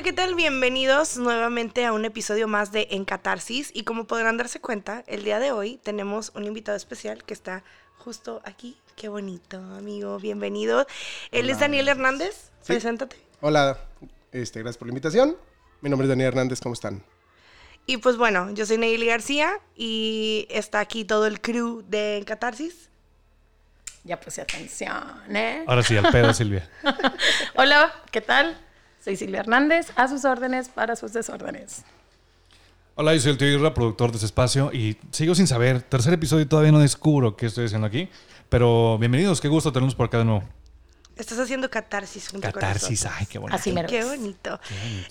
Hola, ¿qué tal? Bienvenidos nuevamente a un episodio más de En Catarsis. Y como podrán darse cuenta, el día de hoy tenemos un invitado especial que está justo aquí. Qué bonito, amigo. Bienvenido. Él es Daniel Hernández. Preséntate. Hola, este, gracias por la invitación. Mi nombre es Daniel Hernández, ¿cómo están? Y pues bueno, yo soy Neyli García y está aquí todo el crew de En Catarsis. Ya puse atención, ¿eh? Ahora sí, al pedo, Silvia. Hola, ¿qué tal? Soy Silvia Hernández, a sus órdenes para sus desórdenes. Hola, yo soy el tío Irra, productor de este espacio y sigo sin saber. Tercer episodio todavía no descubro qué estoy haciendo aquí. Pero bienvenidos, qué gusto tenernos por acá de nuevo. Estás haciendo catarsis junto Catarsis, con ay, qué bonito. Así me Qué bonito.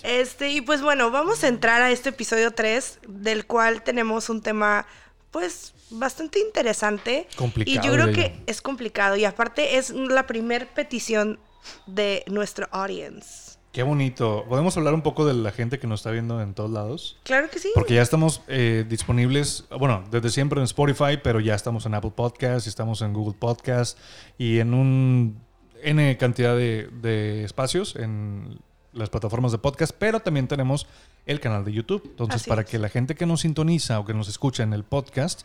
Este, y pues bueno, vamos a entrar a este episodio 3, del cual tenemos un tema, pues, bastante interesante. Complicado, Y yo creo que es complicado. Y aparte es la primer petición de nuestro audience. Qué bonito. ¿Podemos hablar un poco de la gente que nos está viendo en todos lados? Claro que sí. Porque ya estamos eh, disponibles, bueno, desde siempre en Spotify, pero ya estamos en Apple Podcasts, estamos en Google Podcasts y en un N cantidad de, de espacios en las plataformas de podcast, pero también tenemos el canal de YouTube. Entonces, Así para es. que la gente que nos sintoniza o que nos escucha en el podcast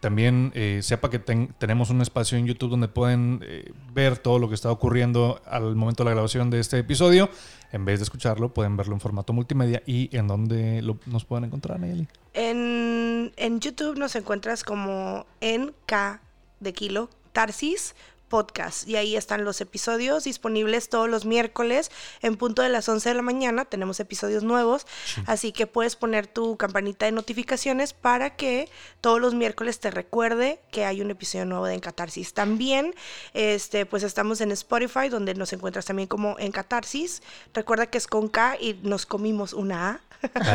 también eh, sepa que ten- tenemos un espacio en YouTube donde pueden eh, ver todo lo que está ocurriendo al momento de la grabación de este episodio. En vez de escucharlo, pueden verlo en formato multimedia y en donde lo- nos pueden encontrar, Nayeli. En, en YouTube nos encuentras como en K de kilo, Tarsis Podcast. Y ahí están los episodios disponibles todos los miércoles en punto de las 11 de la mañana. Tenemos episodios nuevos. Así que puedes poner tu campanita de notificaciones para que todos los miércoles te recuerde que hay un episodio nuevo de En Catarsis. También, este, pues estamos en Spotify, donde nos encuentras también como En Catarsis. Recuerda que es con K y nos comimos una A.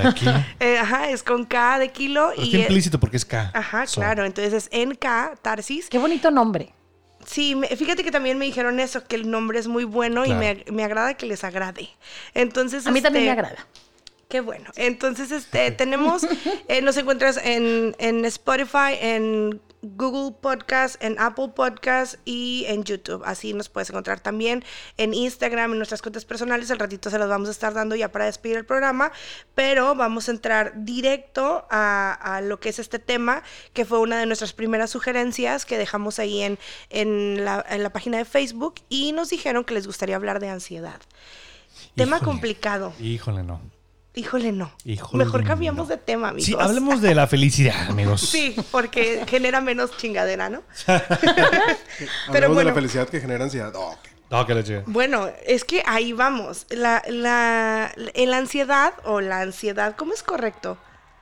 Aquí. Eh, ajá, es con K de kilo Pero y eh, implícito porque es K. Ajá, So, claro. Entonces es en K, Tarsis. Qué bonito nombre. Sí, me- fíjate que también me dijeron eso, que el nombre es muy bueno y me, me agrada que les agrade. Entonces, A mí también me este, agrada. Qué bueno. Entonces, este, tenemos, eh, nos encuentras en, en Spotify, en Google Podcast, en Apple Podcast y en YouTube. Así nos puedes encontrar también en Instagram, en nuestras cuentas personales. Al ratito se las vamos a estar dando ya para despedir el programa, pero vamos a entrar directo a, a lo que es este tema, que fue una de nuestras primeras sugerencias que dejamos ahí en, en, la, en la página de Facebook y nos dijeron que les gustaría hablar de ansiedad. Tema complicado. Híjole, no. Híjole, no. Híjole, Mejor cambiamos no. de tema, amigos. Sí, hablemos de la felicidad, amigos. Sí, porque genera menos chingadera, ¿no? Hablamos de bueno. la felicidad que genera ansiedad. Oh, ok. No, que le llegue. Bueno, es que ahí vamos. La, la, la ansiedad o la ansiedad, ¿cómo es correcto?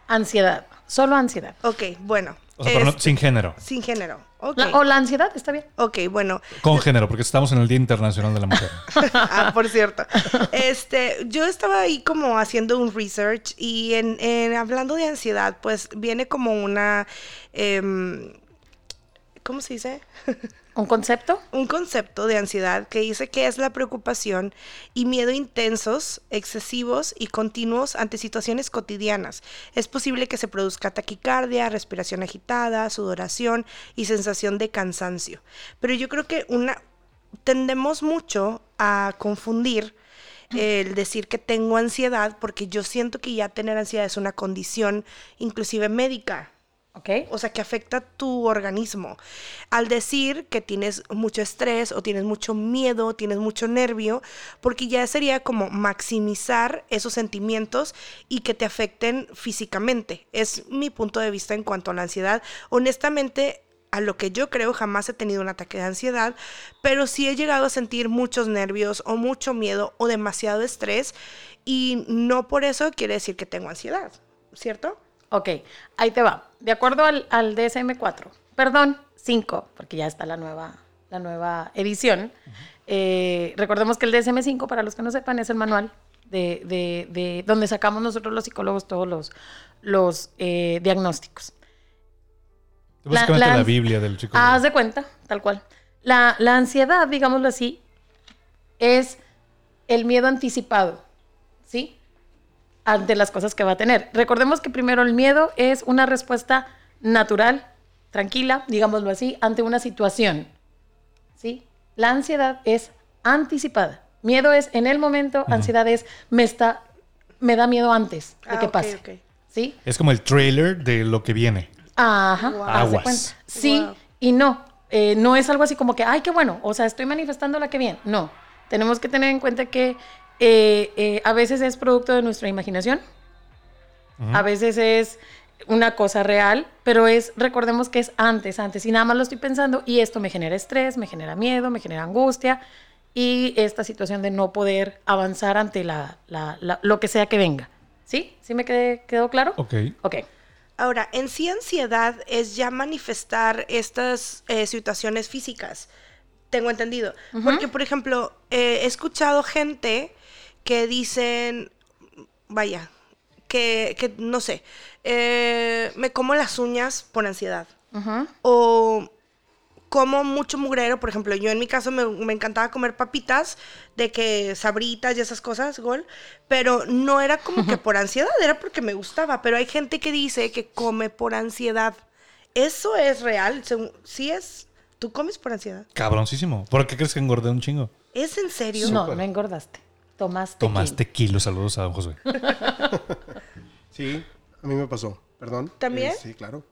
Ansiedad. Solo ansiedad. Ok, bueno. O sea, pero no- es- sin género. sin género. La- o la ansiedad, está bien. Ok, bueno. Con género, porque estamos en el Día Internacional de la Mujer. ah, por cierto. Este, yo estaba ahí como haciendo un research y en, en- hablando de ansiedad, pues viene como una, em, ¿cómo se dice? ¿Un concepto? un concepto de ansiedad que dice que es la preocupación y miedo intensos, excesivos y continuos ante situaciones cotidianas. Es posible que se produzca taquicardia, respiración agitada, sudoración y sensación de cansancio. Pero yo creo que una tendemos mucho a confundir el decir que tengo ansiedad porque yo siento que ya tener ansiedad es una condición inclusive médica ¿Ok? o sea, que afecta tu organismo. Al decir que tienes mucho estrés o tienes mucho miedo, tienes mucho nervio, porque ya sería como maximizar esos sentimientos y que te afecten físicamente. Es mi punto de vista en cuanto a la ansiedad. Honestamente, a lo que yo creo, jamás he tenido un ataque de ansiedad, pero sí he llegado a sentir muchos nervios o mucho miedo o demasiado estrés y no por eso quiere decir que tengo ansiedad, ¿cierto? Ok, ahí te va. De acuerdo al, al DSM-4, perdón, 5, porque ya está la nueva, la nueva edición. Eh, recordemos que el DSM-5, para los que no sepan, es el manual de, de- de donde sacamos nosotros los psicólogos todos los, los eh, diagnósticos. Básicamente la- la, Biblia del chico. Haz de cuenta, tal cual. La, la ansiedad, digámoslo así, es el miedo anticipado, ¿sí? Ante las cosas que va a tener. Recordemos que primero el miedo es una respuesta natural, tranquila, digámoslo así, ante una situación, ¿sí? La ansiedad es anticipada. Miedo es en el momento, ansiedad es me está me da miedo antes de Ah, que pase. ok. ¿Sí? Es como el trailer de lo que viene. Ajá. Wow. Aguas. cuenta. Sí Wow. y no. Eh, no es algo así como que, ay, qué bueno. O sea, estoy manifestando la que bien. No. Tenemos que tener en cuenta que eh, eh, a veces es producto de nuestra imaginación. Ujú. A veces es una cosa real, pero es, recordemos que es antes, antes, y nada más lo estoy pensando y esto me genera estrés, me genera miedo, me genera angustia y esta situación de no poder avanzar ante la, la- la- lo que sea que venga. ¿Sí? ¿Sí me quedé- quedó claro? Ok. Ok. Ahora, en sí ansiedad es ya manifestar estas eh, situaciones físicas. Tengo entendido. Porque, por ejemplo, eh, he escuchado gente que dicen, vaya, que, que no sé, eh, me como las uñas por ansiedad. O como mucho mugrero, por ejemplo, yo en mi caso me, me encantaba comer papitas, de que sabritas y esas cosas, gol, pero no era como que por ansiedad, era porque me gustaba, pero hay gente que dice que come por ansiedad. ¿Eso es real? Según- ¿Sí es? ¿Tú comes por ansiedad? Cabroncísimo. ¿Por qué crees que engordé un chingo? ¿Es en serio? No, Súper. no engordaste. Tomaste. Tomaste kilos. Saludos a don Josué. Sí, a mí me pasó, perdón. ¿También? Eh, sí, claro.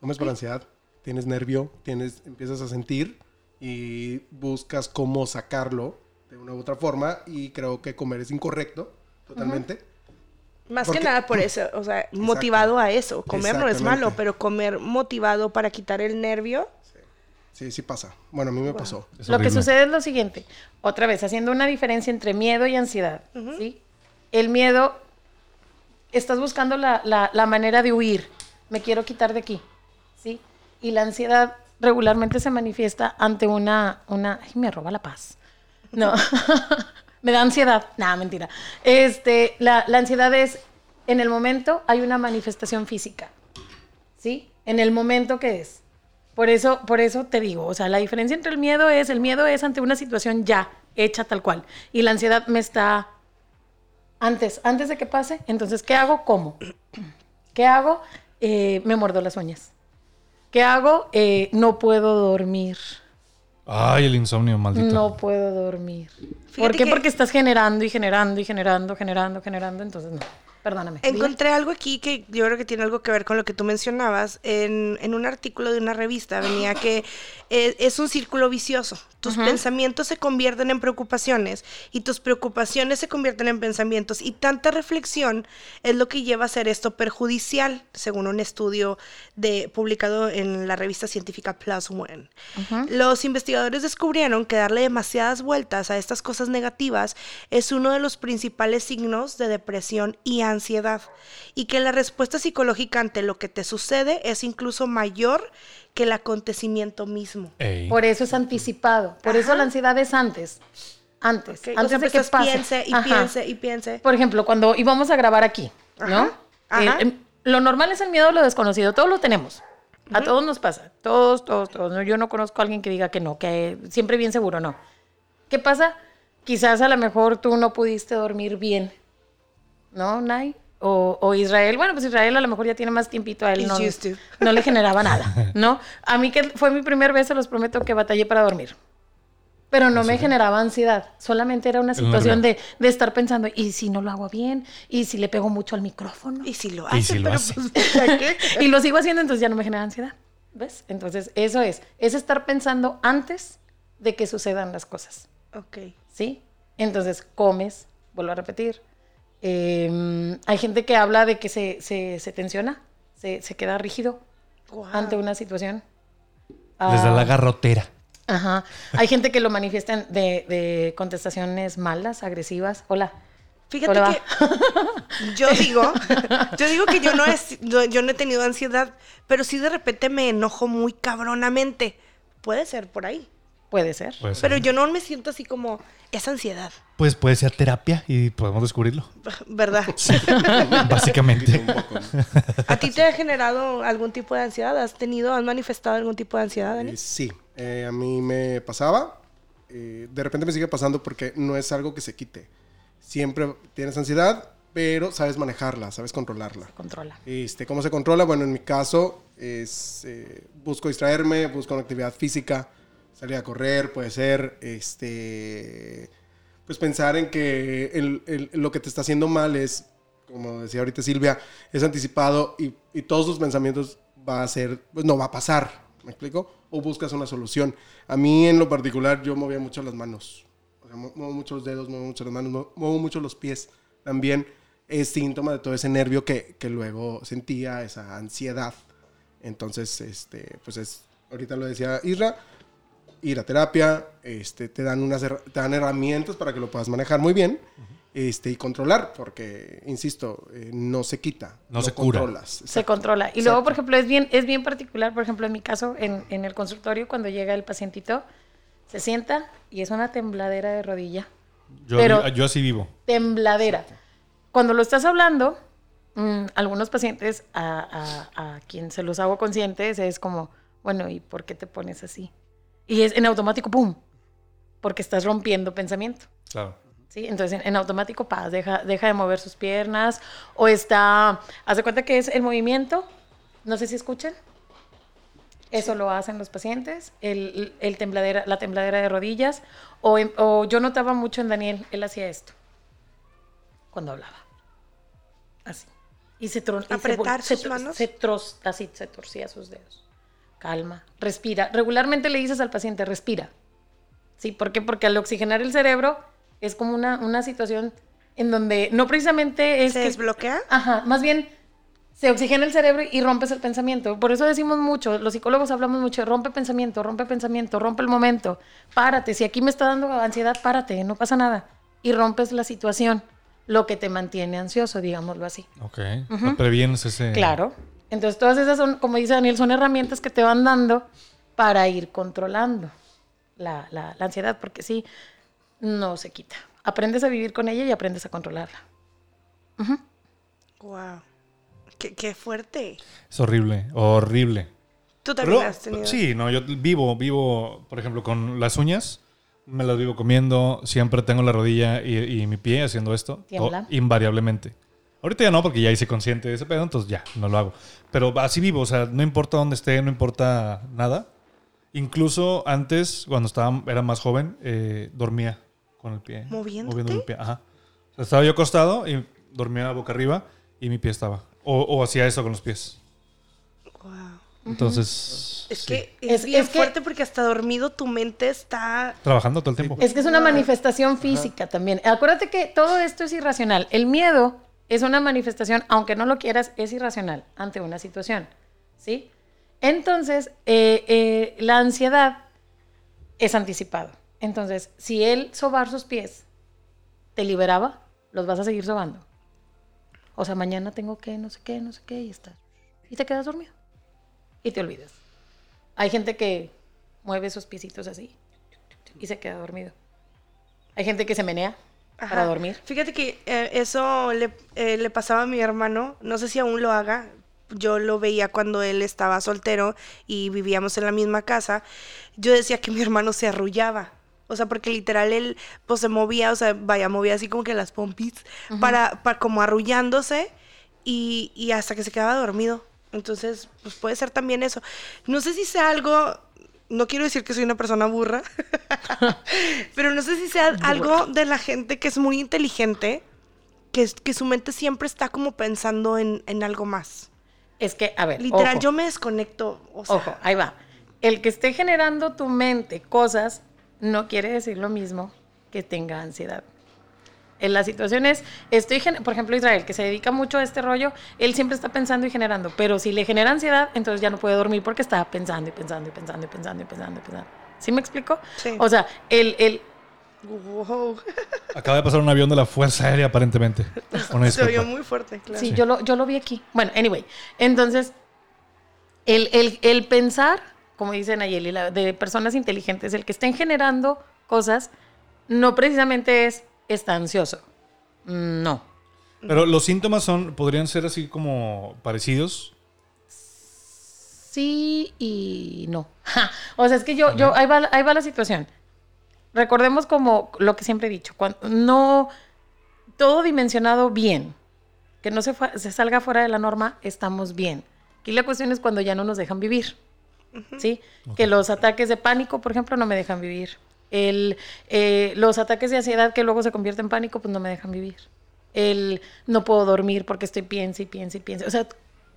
Comes por ansiedad, tienes nervio, tienes, empiezas a sentir y buscas cómo sacarlo de una u otra forma y creo que comer es incorrecto, totalmente. Más Porque- que nada por eso, o sea, motivado a eso. Comer no es malo, pero comer motivado para quitar el nervio. Sí, sí pasa. Bueno, a mí me pasó. Es Lo que sucede es lo siguiente, otra vez, haciendo una diferencia entre miedo y ansiedad, ¿sí? El miedo, estás buscando la, la- la manera de huir, me quiero quitar de aquí, ¿sí? Y la ansiedad regularmente se manifiesta ante una, una, ay, me roba la paz. No, me da ansiedad, nada, mentira. Este, la, la ansiedad es, en el momento hay una manifestación física, ¿sí? En el momento que es. Por eso, por eso te digo, o sea, la diferencia entre el miedo es, el miedo es ante una situación ya hecha tal cual, y la ansiedad me está antes, antes de que pase. Entonces, ¿qué hago? ¿Cómo? ¿Qué hago? Eh, me muerdo las uñas. ¿Qué hago? Eh, no puedo dormir. Ay, el insomnio, maldito. No puedo dormir. Fíjate ¿Por qué? que- Porque estás generando y generando y generando, generando, generando. Entonces, no. Perdóname. Encontré algo aquí que yo creo que tiene algo que ver con lo que tú mencionabas. En, en un artículo de una revista venía que eh, es un círculo vicioso. Tus pensamientos se convierten en preocupaciones y tus preocupaciones se convierten en pensamientos. Y tanta reflexión es lo que lleva a ser esto perjudicial, según un estudio de, publicado en la revista científica Plus One. Los investigadores descubrieron que darle demasiadas vueltas a estas cosas negativas es uno de los principales signos de depresión y ansiedad, y que la respuesta psicológica ante lo que te sucede es incluso mayor que el acontecimiento mismo. Ey. Por eso es anticipado. Por eso la ansiedad es antes. Antes. Ok, o Antes sea, de que pase. piense y Ajá. piense y piense. Por ejemplo, cuando íbamos a grabar aquí, ¿no? Ajá. Eh, em, lo normal es el miedo a lo desconocido. Todos lo tenemos. A todos nos pasa. Todos, todos, todos. No, Yo no conozco a alguien que diga que no, que siempre bien seguro, no. ¿Qué pasa? Quizás a lo mejor tú no pudiste dormir bien. ¿No, Nay? O, o Israel, bueno, pues Israel a lo mejor ya tiene más tiempito a él, no, no le generaba nada, ¿no? A mí que fue mi primer vez, se los prometo que batallé para dormir. Pero no me generaba ansiedad, solamente era una situación de, de estar pensando, ¿y si no lo hago bien? ¿Y si le pego mucho al micrófono? Y si lo Y hace, si lo hace. pues, y lo sigo haciendo, entonces ya no me genera ansiedad. ¿Ves? Entonces, eso es. Es estar pensando antes de que sucedan las cosas. Ok. ¿Sí? Entonces, comes, vuelvo a repetir. Eh, hay gente que habla de que se, se, se tensiona, se, se queda rígido ante una situación. Les da Ah, la garrotera. Ajá. Hay gente que lo manifiesta en- de, de contestaciones malas, agresivas. Hola. Fíjate Hola. que yo digo, yo digo que yo no, es, yo, yo no he tenido ansiedad, pero sí de repente me enojo muy cabronamente. Puede ser por ahí. Puede ser. Puede ser. Pero yo no me siento así como esa ansiedad, Pues puede ser terapia y podemos descubrirlo. ¿verdad? Básicamente. Poco, ¿no? ¿A ti te ha generado algún tipo de ansiedad? ¿Has tenido, has manifestado algún tipo de ansiedad, Dani? Eh, sí, eh, a mí me pasaba. eh, de repente me sigue pasando porque no es algo que se quite. Siempre tienes ansiedad, pero sabes manejarla, sabes controlarla. Controla. Este, ¿Cómo se controla? Bueno, en mi caso es eh, busco distraerme, busco una actividad física, salir a correr, puede ser, este, pues pensar en que el- lo que te está haciendo mal es como decía ahorita Silvia, es anticipado y, y todos tus pensamientos va a ser, pues no va a pasar, ¿me explico? O buscas una solución. A mí en lo particular yo movía mucho las manos, o sea, muevo mucho los dedos, muevo mucho las manos, muevo mucho los pies. También es síntoma de todo ese nervio que, que luego sentía, esa ansiedad. Entonces, este, pues es, ahorita lo decía Isra, ir a terapia, este, te, dan unas, te dan herramientas para que lo puedas manejar muy bien este, y controlar, porque, insisto, eh, no se quita. No se cura. controlas. Se controla. Y luego, por ejemplo, es bien, es bien particular, por ejemplo, en mi caso, en, en el consultorio, cuando llega el pacientito, se sienta y es una tembladera de rodilla. Yo, Pero- yo así vivo. Tembladera. Cuando lo estás hablando, mm, algunos pacientes a, a, a quien se los hago conscientes es como, bueno, ¿y por qué te pones así? Y es en automático, ¡pum! Porque estás rompiendo pensamiento. Claro. ¿sí? Entonces, en, en automático, paz, deja, deja de mover sus piernas o está, haz de cuenta que es el movimiento, no sé si escuchan, eso lo hacen los pacientes, el, el tembladera, la tembladera de rodillas, o, en- o yo notaba mucho en Daniel, él hacía esto, cuando hablaba, así. Y se, tron- se Apretar se sus tro- manos. Se, tros- así, se torcía sus dedos. Calma, respira. Regularmente le dices al paciente, respira. ¿Sí? ¿Por qué? Porque al oxigenar el cerebro es como una, una situación en donde no precisamente es ¿Se que- desbloquea? Ajá, más bien se oxigena el cerebro y rompes el pensamiento. Por eso decimos mucho, los psicólogos hablamos mucho, de rompe pensamiento, rompe pensamiento, rompe el momento. Párate, si aquí me está dando ansiedad, párate, no pasa nada. Y rompes la situación, lo que te mantiene ansioso, digámoslo así. Ok. No previenes ese. Claro. Entonces todas esas son, como dice Daniel, son herramientas que te van dando para ir controlando la, la- la ansiedad, porque sí, no se quita. Aprendes a vivir con ella y aprendes a controlarla. Wow. Qué, qué fuerte. Es horrible, horrible. Tú también Pero- has tenido. Sí, no, yo vivo, vivo, por ejemplo, con las uñas, me las vivo comiendo, siempre tengo la rodilla y, y mi pie haciendo esto, invariablemente. Ahorita ya no, porque ya hice consciente de ese pedo, entonces ya, no lo hago. Pero así vivo, o sea, no importa dónde esté, no importa nada. Incluso antes, cuando estaba, era más joven, eh, dormía con el pie. ¿Moviéndote? Moviendo el pie, ajá. O sea, estaba yo acostado y dormía boca arriba y mi pie estaba. O, o hacía eso con los pies. Wow. Entonces... Es sí. que es, Es- bien es que- fuerte porque hasta dormido tu mente está. Trabajando todo el tiempo. Es que es una manifestación física también. Acuérdate que todo esto es irracional. El miedo es una manifestación, aunque no lo quieras, es irracional ante una situación. ¿Sí? Entonces, eh, eh, la ansiedad es anticipado. Entonces, si él sobar sus pies te liberaba, los vas a seguir sobando. O sea, mañana tengo que, no sé qué, no sé qué, y estás. Y te quedas dormido. Y te olvidas. Hay gente que mueve sus piecitos así y se queda dormido. Hay gente que se menea para dormir. Fíjate que eh, eso le, eh, le pasaba a mi hermano. No sé si aún lo haga. Yo lo veía cuando él estaba soltero y vivíamos en la misma casa. Yo decía que mi hermano se arrullaba. O sea, porque literal él pues se movía, o sea, vaya, movía así como que las pompis para, para como arrullándose y, y hasta que se quedaba dormido. Entonces, pues puede ser también eso. No sé si sea algo, no quiero decir que soy una persona burra, pero no sé si sea algo de la gente que es muy inteligente, que, es- que su mente siempre está como pensando en, en algo más. Es que, a ver, Literal, ojo, yo me desconecto. O sea, ojo, ahí va. El que esté generando tu mente cosas no quiere decir lo mismo que tenga ansiedad. En las situaciones, estoy, por ejemplo, Israel, que se dedica mucho a este rollo, él siempre está pensando y generando, pero si le genera ansiedad, entonces ya no puede dormir porque está pensando y pensando y pensando y pensando y pensando y pensando. ¿Sí me explico? Sí. O sea, el, el, wow. Acaba de pasar un avión de la Fuerza Aérea, aparentemente. Una Se oyó muy fuerte, claro. Sí, Yo, lo, yo lo vi aquí. Bueno, anyway. Entonces, el, el- el pensar, como dice Nayeli, la- de personas inteligentes, el que estén generando cosas, no precisamente es está ansioso. Mm, No. Pero los síntomas son, podrían ser así como parecidos. Sí y no. Ja, O sea, es que yo, yo ahí, va, ahí va la situación. Recordemos como lo que siempre he dicho, cuando no todo dimensionado bien, que no se salga fuera de la norma, estamos bien. Aquí la cuestión es cuando ya no nos dejan vivir. ¿Sí? Que los ataques de pánico, por ejemplo, no me dejan vivir. El, eh, los ataques de ansiedad que luego se convierten en pánico, pues no me dejan vivir. el no puedo dormir porque estoy piense y piense y piense. O sea,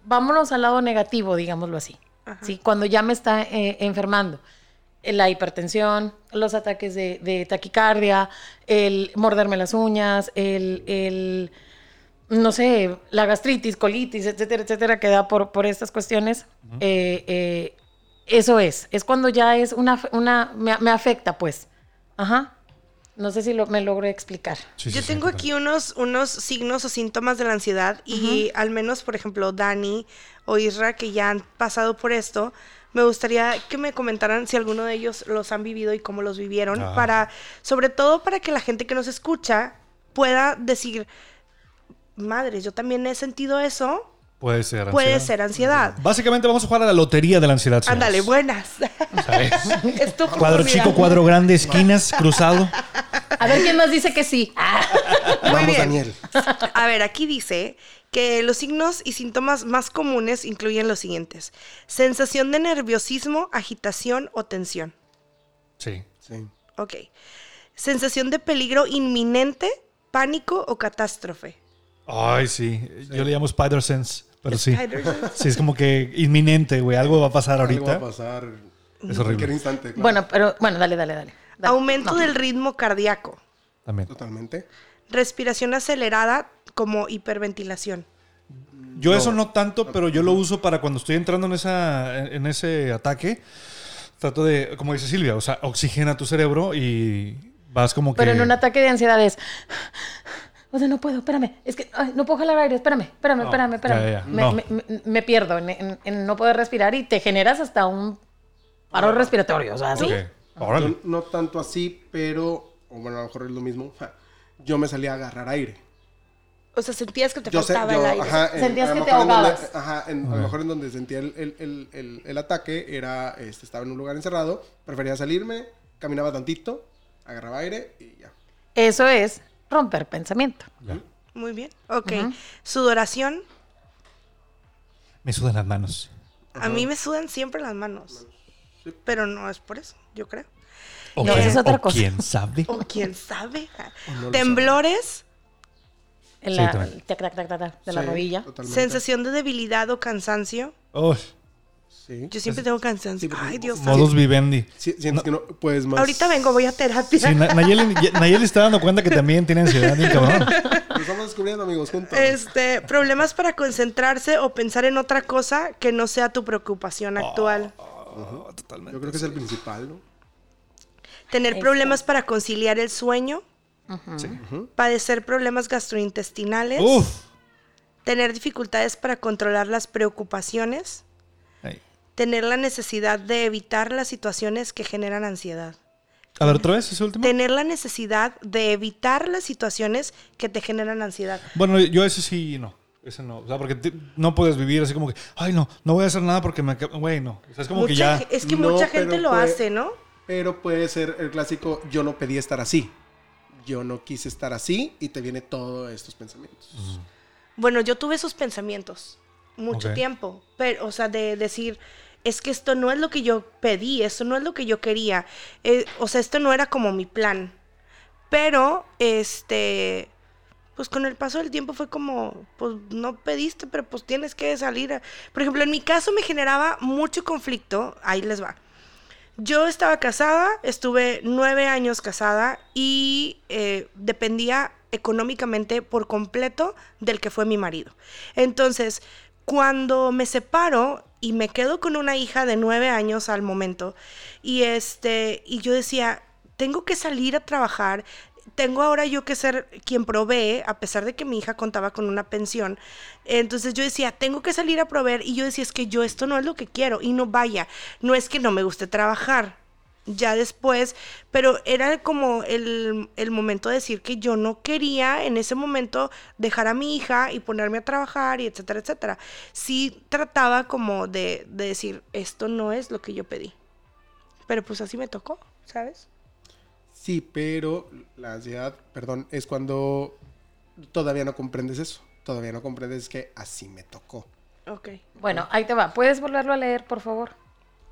vámonos al lado negativo, digámoslo así. ¿sí? Cuando ya me está eh, enfermando. La hipertensión, los ataques de, de taquicardia, el morderme las uñas, el, el, no sé, la gastritis, colitis, etcétera, etcétera, que da por, por estas cuestiones. eh, eh, eso es, es cuando ya es una, una me, me afecta, pues. Ajá. No sé si lo, me logro explicar. Sí, Yo sí, tengo aquí unos, unos signos o síntomas de la ansiedad y al menos, por ejemplo, Dani o Isra, que ya han pasado por esto, me gustaría que me comentaran si alguno de ellos los han vivido y cómo los vivieron, Ah. para, sobre todo para que la gente que nos escucha pueda decir, madre, yo también he sentido eso, Puede ser. puede ansiedad. ser ansiedad. Básicamente vamos a jugar a la lotería de la ansiedad. señores. Ándale, buenas. ¿Sabes? Es tu Cuadro oportunidad. chico, cuadro grande, esquinas, cruzado. A ver quién más dice que sí. Ah, Muy Vamos, bien. Daniel. A ver, aquí dice que los signos y síntomas más comunes incluyen los siguientes. Sensación de nerviosismo, agitación o tensión. Sí. Sí. Ok. Sensación de peligro inminente, pánico o catástrofe. Ay, sí. Yo le llamo Spider Sense, pero sí. Sí, es como que inminente, güey. Algo va a pasar Algo va a ahorita. pasar en Es cualquier horrible. instante. claro. Bueno, pero bueno, dale, dale, dale. Dale. Aumento No. del ritmo cardíaco. También. Totalmente. Respiración acelerada como hiperventilación. Yo eso no tanto, pero yo lo uso para cuando estoy entrando en, esa, en ese ataque. Trato de, como dice Silvia, o sea, oxigena tu cerebro y vas como que... Pero en un ataque de ansiedad es. O sea, no puedo, espérame. Es que ay, no puedo jalar aire, espérame, espérame, No, espérame, espérame. ya, ya, Me, no. me- me- me pierdo en, en- en no poder respirar y te generas hasta un paro respiratorio. O sea, ¿sí? Ok. Órale. Yo no tanto así, pero, o bueno, a lo mejor es lo mismo. Yo me salía a agarrar aire. O sea, sentías que te Yo sé, faltaba yo, el aire. ajá, en- Sentías que te en donde- ahogabas. ajá, en- a lo mejor en donde sentía el, el- el- el- el ataque era, este, estaba en un lugar encerrado, prefería salirme, caminaba tantito, agarraba aire y ya. Eso es romper pensamiento. Ya. Muy bien. Ok. Sudoración. Me sudan las manos. A mí me sudan siempre las manos. Pero no es por eso, yo creo. O No, quién- esa es otra o cosa. quién sabe. O quién sabe. no lo Temblores. En Sí, la, el tac, tac, tac, de la Sí, rodilla. totalmente. Sensación de debilidad o cansancio. Uy, Sí. Yo siempre tengo cansancio. Sí, Ay, Dios santo. modus vivendi. Sí, sientes que no puedes más. Ahorita vengo, voy a terapia. Sí, Nayeli, Nayeli está dando cuenta que también tiene ansiedad, cabrón. Lo estamos descubriendo, amigos, juntos. Este, problemas para concentrarse o pensar en otra cosa que no sea tu preocupación actual. Oh, totalmente. Yo creo que es el principal, ¿no? Tener Eso. problemas para conciliar el sueño. Padecer problemas gastrointestinales. Uf. Tener dificultades para controlar las preocupaciones. Tener la necesidad de evitar las situaciones que generan ansiedad. A ver, otra vez, ese último. Tener la necesidad de evitar las situaciones que te generan ansiedad. Bueno, yo ese sí, no. Ese no. O sea, porque te- no puedes vivir así como que, ay, no, no voy a hacer nada porque me. acab-". Güey, no. O sea, es como que Mucha ya. Es que No, mucha gente lo puede- hace, ¿no? Pero puede ser el clásico, yo no pedí estar así. Yo no quise estar así y te viene todos estos pensamientos. Bueno, yo tuve esos pensamientos mucho tiempo, pero, o sea, de decir, es que esto no es lo que yo pedí, esto no es lo que yo quería, eh, o sea, esto no era como mi plan. Pero, este, pues con el paso del tiempo fue como, pues no pediste, pero pues tienes que salir. Por ejemplo, en mi caso me generaba mucho conflicto, ahí les va. Yo estaba casada, estuve nueve años casada y eh, dependía económicamente por completo del que fue mi marido. Entonces, cuando me separo y me quedo con una hija de nueve años al momento, y este, y yo decía, tengo que salir a trabajar, tengo ahora yo que ser quien provee, a pesar de que mi hija contaba con una pensión. Entonces yo decía, tengo que salir a proveer. Y yo decía, es que yo esto no es lo que quiero. Y no vaya, no es que no me guste trabajar. Ya después, pero era como el, el momento de decir que yo no quería en ese momento dejar a mi hija y ponerme a trabajar y etcétera, etcétera. Sí trataba como de, de decir, esto no es lo que yo pedí. Pero pues así me tocó, ¿sabes? Sí, pero la ansiedad, perdón, es cuando todavía no comprendes eso. Todavía no comprendes que así me tocó. Ok. Bueno, ahí te va. ¿Puedes volverlo a leer, por favor?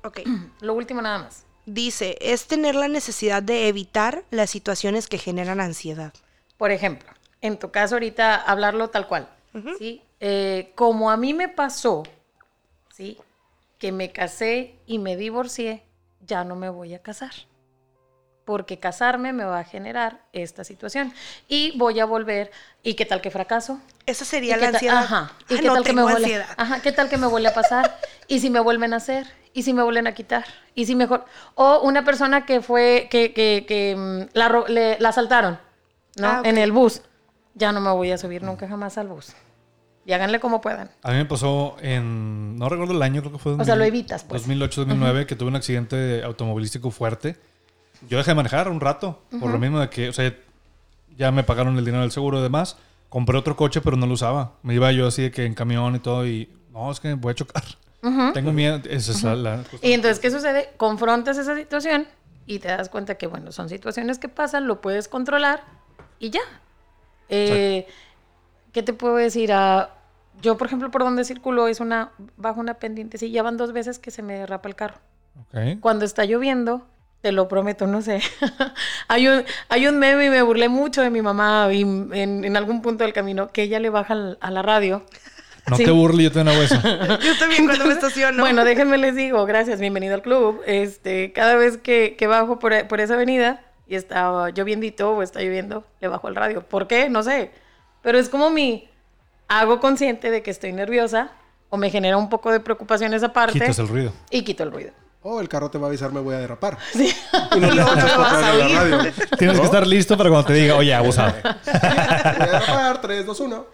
Ok. Lo último nada más. Dice, es tener la necesidad de evitar las situaciones que generan ansiedad. Por ejemplo, en tu caso ahorita hablarlo tal cual, ¿sí? Eh, como a mí me pasó, ¿sí? Que me casé y me divorcié, ya no me voy a casar. Porque casarme me va a generar esta situación. Y voy a volver, ¿y qué tal que fracaso? Esa ¿Y sería la tal- ansiedad. Ajá. ¿Y Ah, qué no tal que me vuelve? ansiedad. Ajá, ¿qué tal que me vuelve a pasar? ¿Y si me vuelven a hacer? ¿Y si me vuelven a quitar? ¿Y si mejor? O una persona que fue, que, que, que mm, la, ro- le- la asaltaron, ¿no? Ah, ok. En el bus. Ya no me voy a subir nunca jamás al bus. Y háganle como puedan. A mí me pasó en. No recuerdo el año, creo que fue. O sea, lo evitas, pues. 2008, 2009, que tuve un accidente automovilístico fuerte. Yo dejé de manejar un rato, por lo mismo de que, o sea, ya me pagaron el dinero del seguro y demás. Compré otro coche, pero no lo usaba. Me iba yo así de que en camión y todo, y no, es que voy a chocar. Tengo miedo. Esa es la- la. Y entonces, ¿qué sucede? Confrontas esa situación y te das cuenta que, bueno, son situaciones que pasan, lo puedes controlar y ya. Eh, ¿Qué te puedo decir? Ah, yo, por ejemplo, por donde circulo es una, bajo una pendiente. Sí, ya van dos veces que se me derrapa el carro. Ok. Cuando está lloviendo, te lo prometo, no sé. hay, un, hay un meme y me burlé mucho de mi mamá y en, en algún punto del camino que ella le baja al- a la radio. No Sí. te burles, yo te doy una huesa. Yo también cuando me estaciono. Bueno, déjenme les digo, gracias, bienvenido al club. Este, cada vez que, que bajo por, por esa avenida y está lloviendito o está lloviendo, le bajo al radio. ¿Por qué? No sé. Pero es como mi hago consciente de que estoy nerviosa o me genera un poco de preocupación esa parte Quitas el ruido. y quito el ruido. Oh, el carro te va a avisar, me voy a derrapar. Sí. Y no escuchas vas a la oír. radio. Tienes ¿No? que estar listo para cuando te diga, oye, abusado. Voy a derrapar, 3, 2, 1.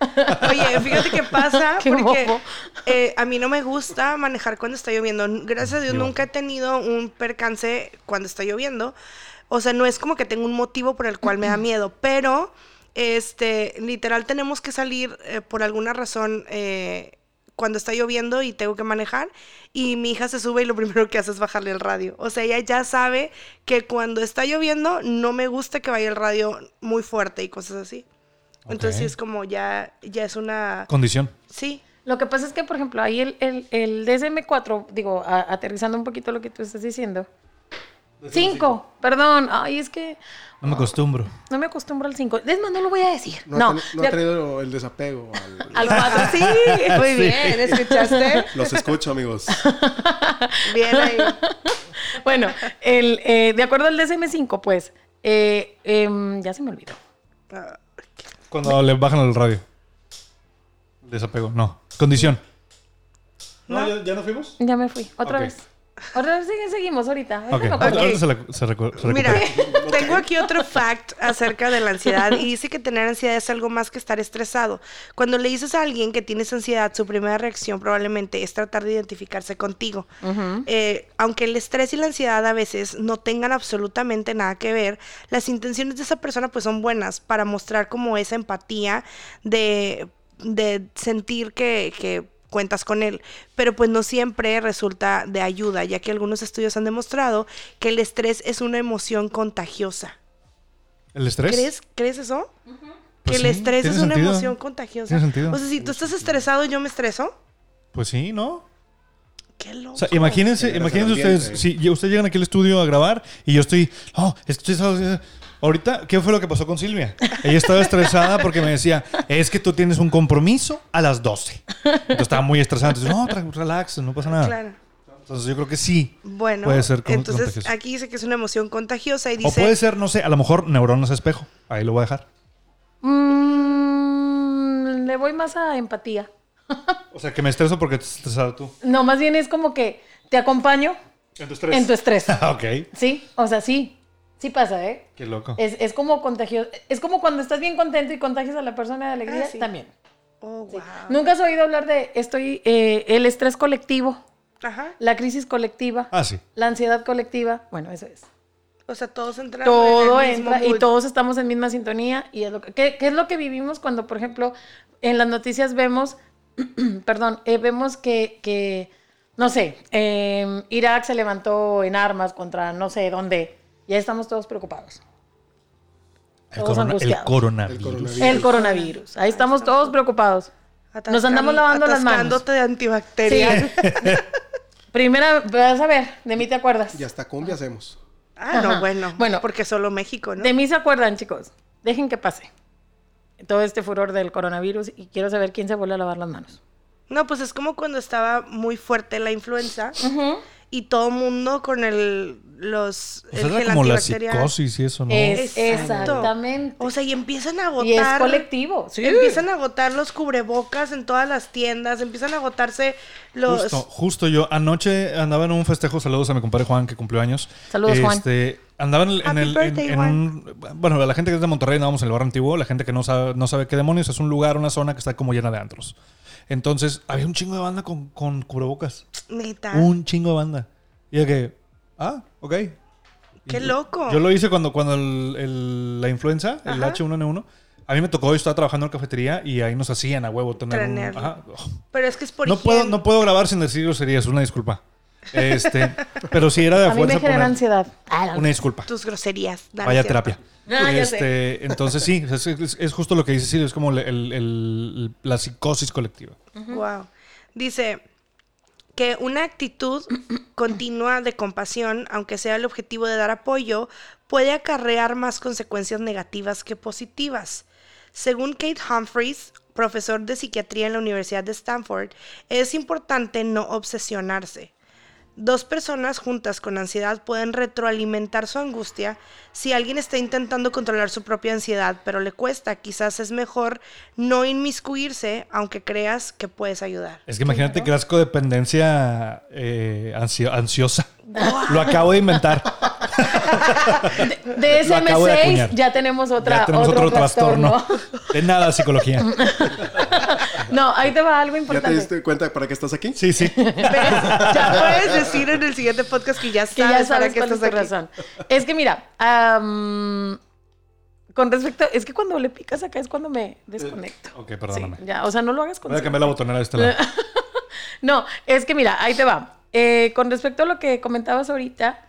Oye, fíjate qué pasa Qué porque eh, a mí no me gusta manejar cuando está lloviendo. Gracias a Dios nunca he tenido un percance cuando está lloviendo. O sea, no es como que tengo un motivo por el cual me da miedo, pero este, literal tenemos que salir eh, por alguna razón eh, cuando está lloviendo y tengo que manejar y mi hija se sube y lo primero que hace es bajarle el radio. O sea, ella ya sabe que cuando está lloviendo no me gusta que vaya el radio muy fuerte y cosas así. Entonces sí es como ya, ya es una... Condición. Sí. Lo que pasa es que, por ejemplo, ahí el, el, el DSM4, digo, a- aterrizando un poquito lo que tú estás diciendo. Cinco, perdón. Ay, es que No me acostumbro. no me acostumbro al cinco. Es más, no lo voy a decir. No, No, ha, ten- no ha tenido el desapego. al- al cuatro. Sí, muy bien, ¿escuchaste? Los escucho, amigos. Bien ahí. Bueno, el, eh, de acuerdo al DSM5, pues, eh, em, ya se me olvidó. Cuando le bajan el radio. Desapego. No. Condición. No, ¿ya, ya nos fuimos? Ya me fui. Otra vez. Sigue- seguimos ahorita. Ahorita Ok. me acuerdo. Ahorita se, recu- se recu- se Mira, tengo aquí otro fact acerca de la ansiedad y dice que tener ansiedad es algo más que estar estresado. Cuando le dices a alguien que tienes ansiedad, su primera reacción probablemente es tratar de identificarse contigo. Eh, aunque el estrés y la ansiedad a veces no tengan absolutamente nada que ver, las intenciones de esa persona pues son buenas para mostrar como esa empatía de, de sentir que, que cuentas con él, pero pues no siempre resulta de ayuda, ya que algunos estudios han demostrado que el estrés es una emoción contagiosa. ¿El estrés? ¿Crees, ¿crees eso? Pues que el sí, estrés es una sentido. emoción contagiosa. Tiene sentido. O sea, si tú estás estresado, yo me estreso. Pues sí, ¿no? Qué loco. O sea, imagínense, imagínense ustedes, ambiente. si ustedes llegan aquí al estudio a grabar y yo estoy, oh, estoy estresado". Ahorita, ¿qué fue lo que pasó con Silvia? Ella estaba estresada porque me decía, es que tú tienes un compromiso a las 12. Entonces estaba muy estresada. Entonces, no, relax, no pasa nada. Claro. Entonces yo creo que sí. Bueno, Puede ser con- entonces contagioso. aquí dice que es una emoción contagiosa y O dice... puede ser, no sé, a lo mejor neuronas espejo. Ahí lo voy a dejar. Mm, le voy más a empatía. O sea, que me estreso porque te has estresado tú. No, más bien es como que te acompaño En tu estrés. en tu estrés. ok. Sí, o sea, sí. Sí pasa, ¿eh? Qué loco. Es, es como contagioso. Es como cuando estás bien contento y contagias a la persona de alegría Ah, sí. también. Oh, Sí. wow. ¿Nunca has oído hablar de estoy eh, el estrés colectivo, Ajá. la crisis colectiva, Ah, sí. la ansiedad colectiva? Bueno, eso es. O sea, todos entran Todo en el mismo entra y todos estamos en misma sintonía y es lo que, ¿qué, qué es lo que vivimos cuando, por ejemplo, en las noticias vemos, perdón, eh, vemos que, que, no sé, eh, Irak se levantó en armas contra no sé dónde, ya estamos todos preocupados. El, Todos corona- el angustiados. coronavirus. El coronavirus. El coronavirus, ahí estamos todos preocupados. Nos andamos lavando las manos. de antibacterial. Primera, vas a ver, de mí te acuerdas. Y hasta cumbia hacemos. Ah, no, bueno. Bueno. Porque solo México, ¿no? De mí se acuerdan, chicos. Dejen que pase. todo este furor del coronavirus y quiero saber quién se vuelve a lavar las manos. No, pues es como cuando estaba muy fuerte la influenza y todo mundo con el los O sea, el era como la psicosis y eso, ¿no? Es, Exacto. exactamente. O sea, y empiezan a y es agotar colectivo. Sí. Empiezan a agotar los cubrebocas en todas las tiendas, empiezan a agotarse los Justo, justo yo. Anoche andaba en un festejo. Saludos a mi compadre Juan, que cumplió años. Saludos, Juan. Este, andaba en, el- en el. en- birthday, en Juan. un- bueno, la gente que es de Monterrey, no vamos en el barrio antiguo. La gente que no sabe, no sabe qué demonios es un lugar, una zona que está como llena de antros. Entonces, había un chingo de banda con, con cubrebocas. neta. Un chingo de banda. Y de que, ah, ok. Qué loco. Yo lo hice cuando, cuando el- el- la influenza, el Ajá. H1N1, a mí me tocó, yo estaba trabajando en cafetería y ahí nos hacían a huevo tener un... Ajá. Oh, Pero es que es por no, puedo, no puedo grabar sin decir groserías, una disculpa. Este, pero sí era de A mí me fuerza genera poner- ansiedad. Ah, no. Una disculpa. tus groserías. No, no Vaya terapia. Ah, ya sé. este, entonces sí, es, es- es justo lo que dice Silvio, es como el- el- el- la psicosis colectiva. Wow. Dice que una actitud continua de compasión, aunque sea el objetivo de dar apoyo, puede acarrear más consecuencias negativas que positivas. Según Kate Humphreys, profesor de psiquiatría en la Universidad de Stanford, es importante no obsesionarse. Dos personas juntas con ansiedad pueden retroalimentar su angustia. Si alguien está intentando controlar su propia ansiedad, pero le cuesta, quizás es mejor no inmiscuirse, aunque creas que puedes ayudar. Es que imagínate que las codependencia eh, ansio- ansiosa. Lo acabo de inventar. De de SM6 acuñar. ya tenemos otra ya tenemos otro, otro, trastorno. De nada, psicología. no, ahí te va algo ¿Ya te importante. diste cuenta para qué estás aquí? Sí, sí. ¿Ves? Ya puedes decir en el siguiente podcast que ya sabes, que ya sabes para qué es aquí. razón. Es que mira, con respecto, es que cuando le picas acá es cuando me desconecto. Ok, perdóname. Sí, ya, o sea, no lo hagas con Voy a cambiar la botonera de este lado. No, es que mira, ahí te va. Eh, con respecto a lo que comentabas ahorita,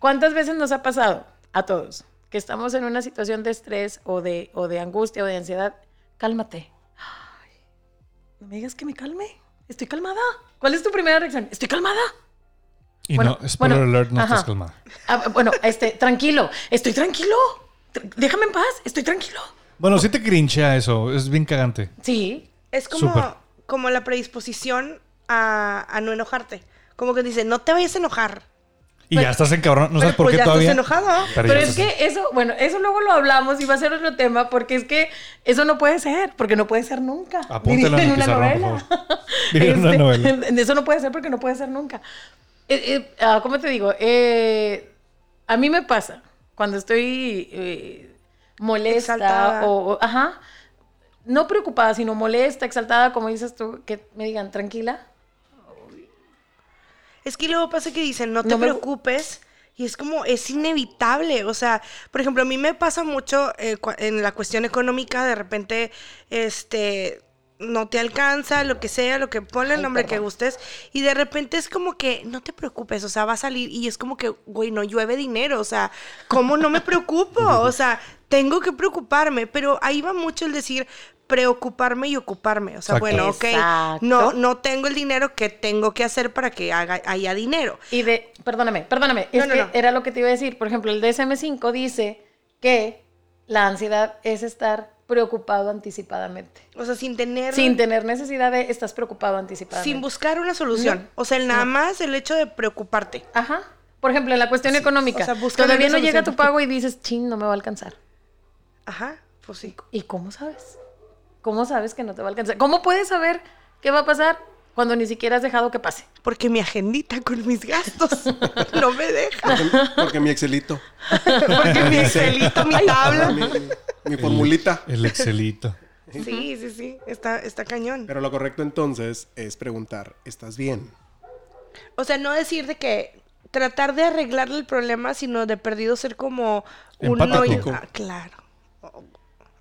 ¿cuántas veces nos ha pasado a todos que estamos en una situación de estrés o de, o de angustia o de ansiedad? Cálmate. No me digas que me calme. Estoy calmada. ¿Cuál es tu primera reacción? Estoy calmada. Y Bueno, no, spoiler bueno, alert, no ajá. estás calmada. Ah, bueno, este, tranquilo. Estoy tranquilo. Tr- Déjame en paz. Estoy tranquilo. Bueno, sí te crinchea eso. Es bien cagante. Sí. Es como, como la predisposición a, a no enojarte. Como que dice, no te vayas a enojar. Y ya estás en cabrón. No sabes Pero por pues qué ya todavía. estás enojado. Pero ya es estás- que eso, bueno, eso luego lo hablamos y va a ser otro tema porque es que eso no puede ser, porque no puede ser nunca. Apúntalo Diría en en una Este, novela. Eso no puede ser porque no puede ser nunca. Eh, eh, ah, ¿Cómo te digo? Eh, a mí me pasa cuando estoy eh, molesta Exaltada. o, o- ajá, no preocupada, sino molesta, exaltada, como dices tú, que me digan, tranquila. Es que luego pasa que dicen, no te No me- preocupes. Y es como, es inevitable. O sea, por ejemplo, a mí me pasa mucho eh, en la cuestión económica, de repente, este, no te alcanza, lo que sea, lo que ponle el nombre que gustes. Y de repente es como que, no te preocupes, o sea, va a salir. Y es como que, güey, no llueve dinero. O sea, ¿cómo no me preocupo? O sea, tengo que preocuparme. Pero ahí va mucho el decir preocuparme y ocuparme. O sea, Exacto. bueno, ok, Exacto. no, no tengo el dinero que tengo que hacer para que haga, haya dinero. Y de, perdóname, perdóname, No, es no, que no. era lo que te iba a decir. Por ejemplo, el DSM5 dice que la ansiedad es estar preocupado anticipadamente. O sea, sin tener... Sin tener necesidad de estás preocupado anticipadamente. sin buscar una solución. No. O sea, el nada No. más el hecho de preocuparte. Ajá. Por ejemplo, en la cuestión económica. o sea, todavía no llega tu pago y dices, chin, no me va a alcanzar. Ajá, pues sí. ¿Y cómo sabes? ¿Cómo sabes que no te va a alcanzar? ¿Cómo puedes saber qué va a pasar cuando ni siquiera has dejado que pase? Porque mi agendita con mis gastos no me deja. Porque, porque mi Excelito, Porque mi Excelito, mi tabla. mi, mi formulita. El Excelito. Sí, sí, sí. Está, está cañón. Pero lo correcto entonces es preguntar, ¿estás bien? O sea, no decir de que tratar de arreglarle el problema, sino de perdido ser como un Empático. no- Ah, claro.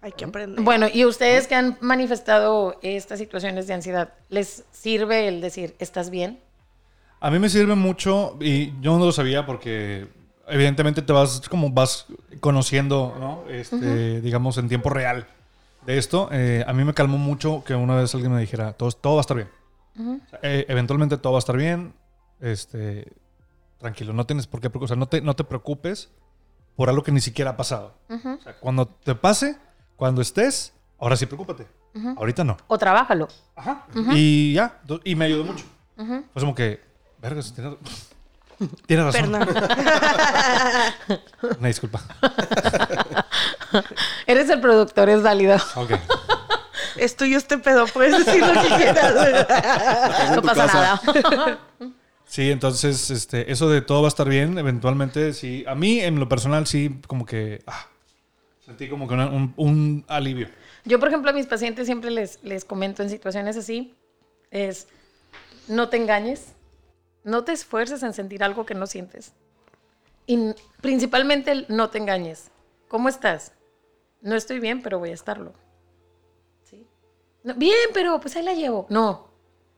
Hay que aprender. Bueno, y ustedes que han manifestado estas situaciones de ansiedad, ¿les sirve el decir, ¿estás bien? A mí me sirve mucho y yo no lo sabía porque evidentemente te vas como vas conociendo, ¿no? Este, digamos, en tiempo real de esto. Eh, a mí me calmó mucho que una vez alguien me dijera, todo, todo va a estar bien. O sea, eh, eventualmente todo va a estar bien. Este, tranquilo, no tienes por qué preocupar. O sea, no te, no te preocupes por algo que ni siquiera ha pasado. O sea, cuando te pase, Cuando estés, ahora sí preocúpate. Ahorita no. O trabájalo. Ajá. Y ya. Y me ayudó mucho. Fue como que, vergas, tienes, tienes razón. Perdón. Una disculpa. Eres el productor, es válido. Ok. es tuyo este pedo, puedes decir lo que quieras. No pasa casa. nada. Sí, entonces, este, eso de todo va a estar bien, eventualmente, sí. A mí, en lo personal, sí, como que ah, sentí como que una- un, un alivio. Yo, por ejemplo, a mis pacientes siempre les, les comento en situaciones así, es, no te engañes, no te esfuerces en sentir algo que no sientes. Y principalmente el no te engañes. ¿Cómo estás? No estoy bien, pero voy a estarlo. ¿Sí? No, bien, pero pues ahí la llevo. No,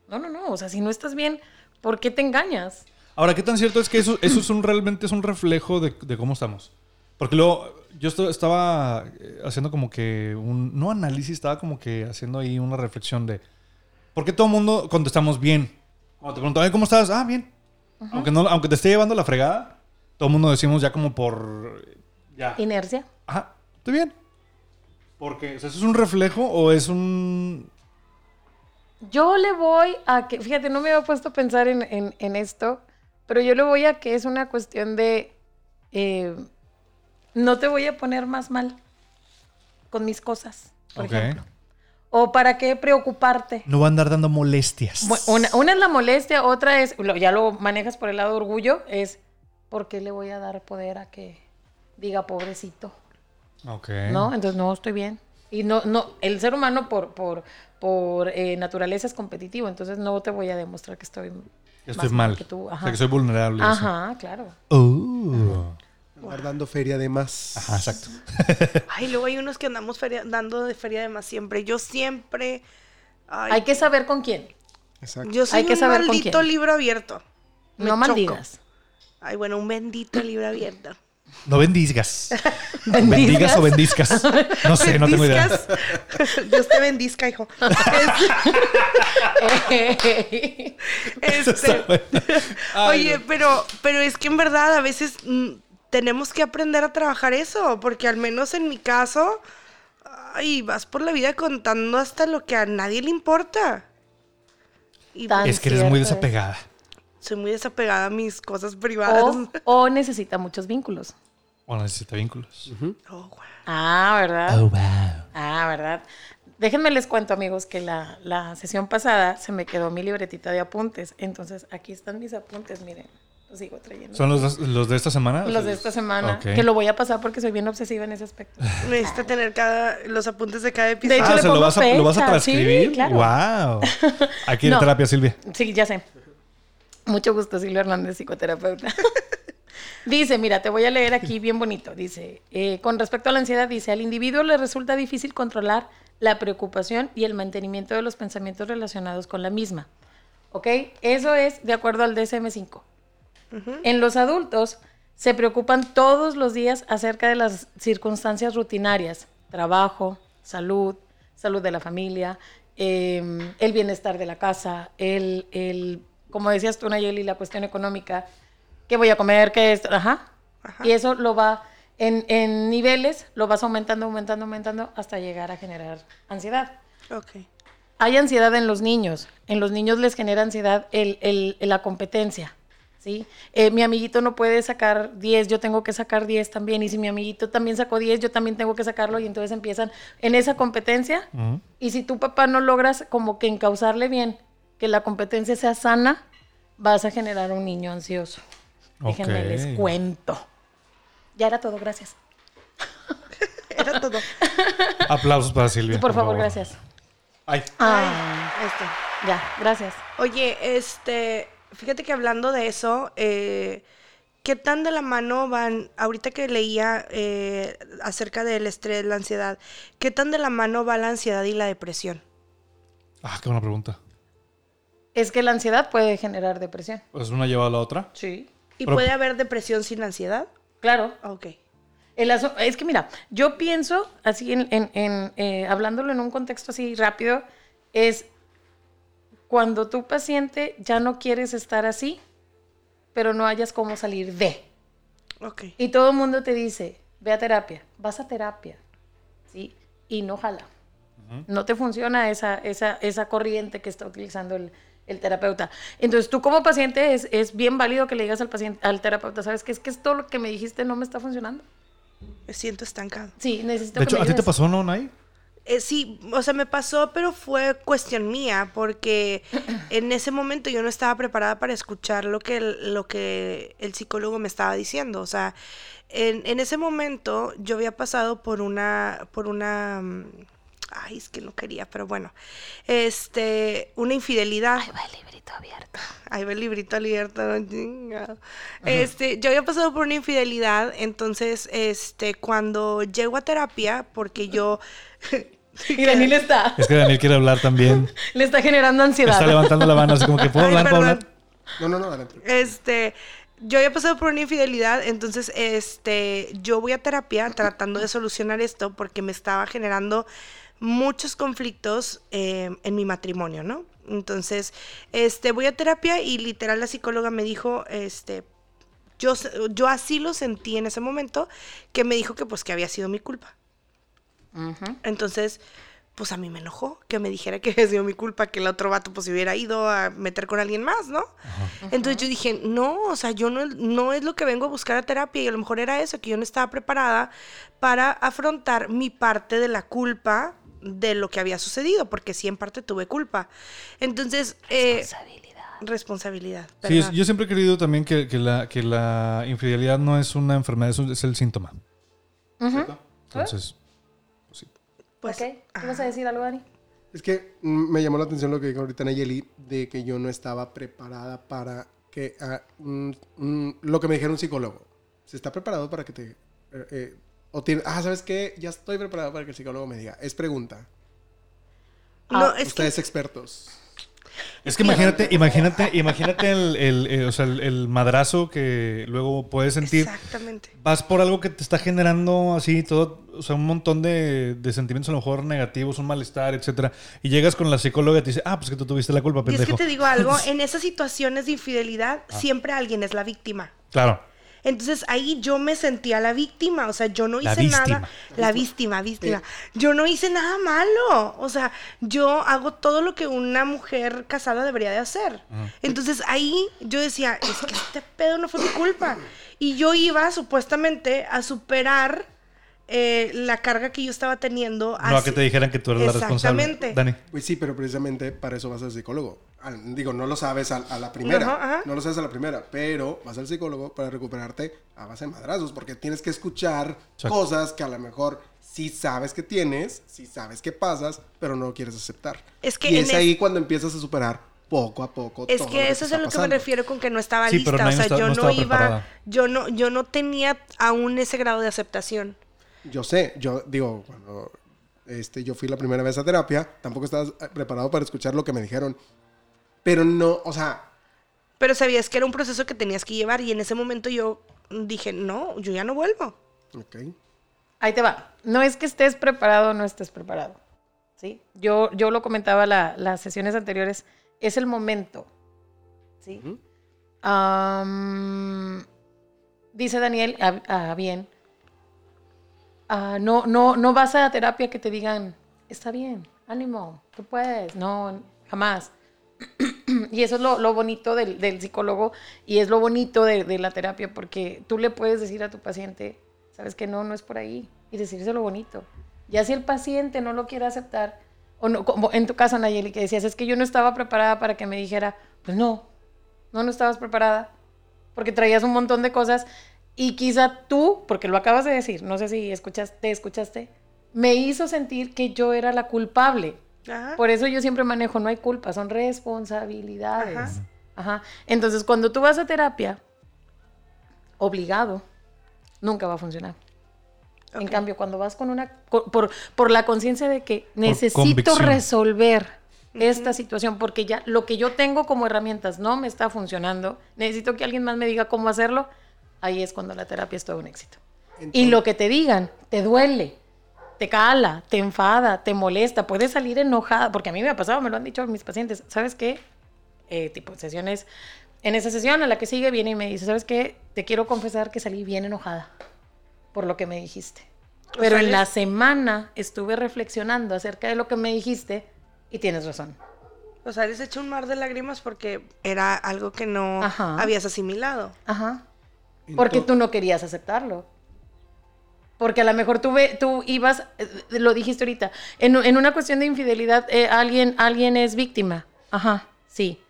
no, no, no. O sea, si no estás bien, ¿por qué te engañas? Ahora, ¿qué tan cierto es que eso, eso es un, realmente es un reflejo de, de cómo estamos? Porque luego, yo estaba eh, haciendo como que un, no análisis, estaba como que haciendo ahí una reflexión de, ¿por qué todo el mundo contestamos bien? Cuando te preguntan, "Ay, ¿cómo estás? Ah, bien. aunque, no, aunque te esté llevando la fregada, todo el mundo decimos ya como por, ya. Inercia. Ajá, estoy bien. Porque, o sea, ¿eso es un reflejo o es un... Yo le voy a que, fíjate, no me había puesto a pensar en, en- en esto, pero yo le voy a que es una cuestión de, eh, no te voy a poner más mal con mis cosas, por Ok. ejemplo. O para qué preocuparte. No va a andar dando molestias. Una, una es la molestia, otra es, ya lo manejas por el lado de orgullo, es, ¿por qué le voy a dar poder a que diga pobrecito? Ok. ¿no? Entonces, no, estoy bien. Y no, no, el ser humano por, por, por eh, naturaleza es competitivo, entonces no te voy a demostrar que estoy, estoy más mal. que tú. O Ajá, sea, que soy vulnerable. eso. Ajá, claro. Oh. Andar dando feria de más. Ajá, exacto. Ay, luego hay unos que andamos feria- dando de feria de más siempre. Yo siempre. ay, Hay que saber con quién. Exacto. yo soy hay que un saber con maldito quién. libro abierto. Me No maldigas. Ay, bueno, un bendito libro abierto. No bendizgas. ¿Bendizgas? Bendigas o bendizcas. No sé, no tengo idea. Dios te bendizca, hijo. Este, oye, pero, pero es que en verdad a veces mm, tenemos que aprender a trabajar eso, porque al menos en mi caso, ay, vas por la vida contando hasta lo que a nadie le importa. Y Tan Es que eres muy desapegada. soy muy desapegada a mis cosas privadas. O, o necesita muchos vínculos. O necesita vínculos. Oh, guau. Ah, ¿verdad? wow. Ah, ¿verdad? Déjenme les cuento, amigos, que la, la sesión pasada se me quedó mi libretita de apuntes. Entonces, aquí están mis apuntes, miren. Sigo trayendo. ¿Son los, los de esta semana? Los de esta semana. Que lo voy a pasar porque soy bien obsesiva en ese aspecto. Necesito tener cada, los apuntes de cada episodio. hecho, Ah, le ¿se lo pongo vas, a, lo vas a fecha, sí, transcribir? claro. ¡Wow! Aquí en No. terapia, Silvia. Sí, ya sé. Mucho gusto, Silvia Hernández, psicoterapeuta. dice, mira, te voy a leer aquí bien bonito. Dice, eh, con respecto a la ansiedad, dice, al individuo le resulta difícil controlar la preocupación y el mantenimiento de los pensamientos relacionados con la misma. ¿Ok? Eso es de acuerdo al DSM-5. En los adultos se preocupan todos los días acerca de las circunstancias rutinarias, trabajo, salud, salud de la familia, eh, el bienestar de la casa, el, el, como decías tú, Nayeli, la cuestión económica, qué voy a comer, qué es, ajá. Ajá. Y eso lo va, en, en niveles, lo vas aumentando, aumentando, aumentando, hasta llegar a generar ansiedad. Ok. Hay ansiedad en los niños. En los niños les genera ansiedad el, el- la competencia. ¿Sí? Eh, mi amiguito no puede sacar 10, yo tengo que sacar 10 también. Y si mi amiguito también sacó 10, yo también tengo que sacarlo. Y entonces empiezan en esa competencia. Y si tu papá no logras como que encauzarle bien, que la competencia sea sana, vas a generar un niño ansioso. Déjenme les cuento. Ya era todo, gracias. Era todo. Aplausos para Silvia. Por favor, gracias. Ay, Ah, Este. ya, gracias. Oye, este, fíjate que hablando de eso, eh, ¿qué tan de la mano van, ahorita que leía eh, acerca del estrés, la ansiedad, ¿qué tan de la mano va la ansiedad y la depresión? ah, qué buena pregunta. Es que la ansiedad puede generar depresión. Pues una lleva a la otra. Sí. ¿Y Pero- puede haber depresión sin ansiedad? Claro. Ok. El es que mira, yo pienso, así en, en- en, eh, hablándolo en un contexto así rápido, es cuando tu paciente ya no quieres estar así, pero no hayas cómo salir de. Ok. Y todo el mundo te dice, ve a terapia, vas a terapia, ¿sí? y no jala. No te funciona esa, esa, esa corriente que está utilizando el, el terapeuta. Entonces, tú como paciente es, es bien válido que le digas al paciente, al terapeuta, ¿sabes qué? Es que esto lo que me dijiste no me está funcionando. Me siento estancado. Sí, necesito De que hecho, me ¿a ti te pasó, no, Nay? Eh, sí, o sea, me pasó, pero fue cuestión mía, porque en ese momento yo no estaba preparada para escuchar lo que el, lo que el psicólogo me estaba diciendo. O sea, en, en ese momento yo había pasado por una, por una, mm, ay, es que no quería, pero bueno, este, una infidelidad. Va el librito abierto. Ahí va el librito abierto, no. Este, yo había pasado por una infidelidad, entonces, este, cuando llego a terapia, porque yo... Y Daniel está, Es que Daniel quiere hablar también. le está generando ansiedad. Está levantando la mano así como que puedo hablar, puedo hablar. No, no, no, adelante. Este, yo había pasado por una infidelidad, entonces, este, yo voy a terapia tratando de solucionar esto porque me estaba generando muchos conflictos eh, en mi matrimonio, ¿no? Entonces, este, voy a terapia y literal la psicóloga me dijo, este, yo, yo así lo sentí en ese momento, que me dijo que pues que había sido mi culpa. Entonces, pues a mí me enojó que me dijera que había sido mi culpa que el otro vato pues se hubiera ido a meter con alguien más, ¿no? Entonces yo dije, no, o sea, yo no, no es lo que vengo a buscar a terapia y a lo mejor era eso, que yo no estaba preparada para afrontar mi parte de la culpa de lo que había sucedido, porque sí en parte tuve culpa. Entonces, eh, Responsabilidad. responsabilidad. Sí, yo siempre he creído también que, que la, que la infidelidad no es una enfermedad, es, un- es el síntoma. Entonces, Pues, ok, ¿qué vas a decir algo, Dani? Es que mm, me llamó la atención lo que dijo ahorita Nayeli, de que yo no estaba preparada para que... ah, mm, mm, lo que me dijeron un psicólogo. Se está preparado para que te... eh, eh, o tiene, ah, ¿sabes qué? Ya estoy preparado para que el psicólogo me diga. Es pregunta. no, Ah, es que Ustedes expertos. Es que imagínate, imagínate, imagínate el, el- el- o sea, el- madrazo que luego puedes sentir. exactamente. Vas por algo que te está generando así todo, o sea, un montón de, de sentimientos a lo mejor negativos, un malestar, etcétera. Y llegas con la psicóloga y te dice, ah, pues que tú tuviste la culpa, Y es pendejo. que te digo algo, en esas situaciones de infidelidad, siempre alguien es la víctima. Claro. Entonces ahí yo me sentía la víctima, o sea, yo no La hice víctima. nada, la víctima, víctima. Yo no hice nada malo, o sea, yo hago todo lo que una mujer casada debería de hacer. Entonces ahí yo decía, es que este pedo no fue mi culpa. Y yo iba supuestamente a superar eh, la carga que yo estaba teniendo. No a que te dijeran que tú eres la responsable. Exactamente. Dani. Pues sí, pero precisamente para eso vas al psicólogo. Al- digo, no lo sabes a, a la primera. Ajá, ajá. No lo sabes a la primera, pero vas al psicólogo para recuperarte a base de madrazos, porque tienes que escuchar Exacto. cosas que a lo mejor sí sabes que tienes, sí sabes que pasas, pero no quieres aceptar. Es que y es es- ahí cuando empiezas a superar poco a poco. Es todo que eso es a lo que me pasando. refiero con que no estaba Sí, pero lista. no, o sea, está- yo no no, iba, preparada. yo no, yo no tenía aún ese grado de aceptación. Yo sé, yo digo, cuando este, yo fui la primera vez a terapia, tampoco estaba eh, preparado para escuchar lo que me dijeron. Pero no, o sea, Pero sabías que era un proceso que tenías que llevar y en ese momento yo dije, no, yo ya no vuelvo. ok. Ahí te va. No es que estés preparado o no estés preparado. ¿sí? Yo, yo lo comentaba la- las sesiones anteriores. Es el momento. ¿sí? Am, dice Daniel, a, a bien, ah, no, no, no vas a terapia que te digan, está bien, ánimo, tú puedes. No, jamás. y eso es lo, lo bonito del, del psicólogo y es lo bonito de, de la terapia porque tú le puedes decir a tu paciente, sabes que no, no es por ahí y decirse lo bonito. Ya si el paciente no lo quiere aceptar, o no, como en tu caso, Nayeli, que decías, es que yo no estaba preparada para que me dijera, pues no, no, no estabas preparada, porque traías un montón de cosas y quizá tú, porque lo acabas de decir, no sé si escuchaste, escuchaste, me hizo sentir que yo era la culpable. Ajá. Por eso yo siempre manejo, no hay culpa, son responsabilidades. Ajá. Ajá. Entonces, cuando tú vas a terapia, obligado, nunca va a funcionar. En cambio, cuando vas con una, por, por la conciencia de que necesito resolver esta situación, porque ya lo que yo tengo como herramientas no me está funcionando, necesito que alguien más me diga cómo hacerlo, ahí es cuando la terapia es todo un éxito. Y lo que te digan, te duele, te cala, te enfada, te molesta, puedes salir enojada, porque a mí me ha pasado, me lo han dicho mis pacientes, ¿sabes qué? Eh, tipo sesiones, en esa sesión a la que sigue viene y me dice, ¿sabes qué? Te quiero confesar que salí bien enojada por lo que me dijiste. Pero en la semana estuve reflexionando acerca de lo que me dijiste y tienes razón. O sea, les echó un mar de lágrimas porque era algo que no Ajá. habías asimilado. Ajá. Porque tú no querías aceptarlo. Porque a lo mejor tú, ve- tú ibas, eh, lo dijiste ahorita, en, en una cuestión de infidelidad, eh, alguien, alguien es víctima. Ajá, sí.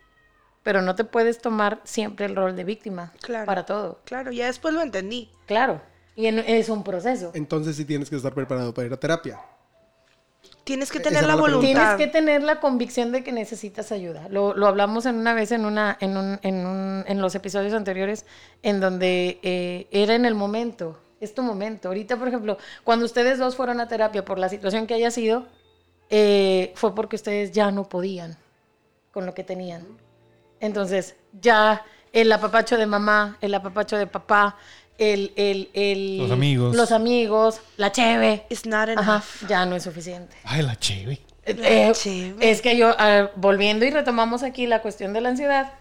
Pero no te puedes tomar siempre el rol de víctima Claro. para todo. Claro, ya después lo entendí. Claro. Y en- es un proceso. Entonces sí tienes que estar preparado para ir a terapia. Tienes que Esa tener la la voluntad. Tienes que tener la convicción de que necesitas ayuda. Lo, lo hablamos en una vez en, una, en, un- en, un- en los episodios anteriores, en donde eh, era en el momento, es tu momento. Ahorita, por ejemplo, cuando ustedes dos fueron a terapia por la situación que haya sido, eh, fue porque ustedes ya no podían con lo que tenían. Entonces, ya el apapacho de mamá, el apapacho de papá, el, el, el- Los amigos. los amigos, la cheve, It's not enough. ajá, ya no es suficiente. Ay, la chévere. Eh, chévere. es que yo, volviendo y retomamos aquí la cuestión de la ansiedad,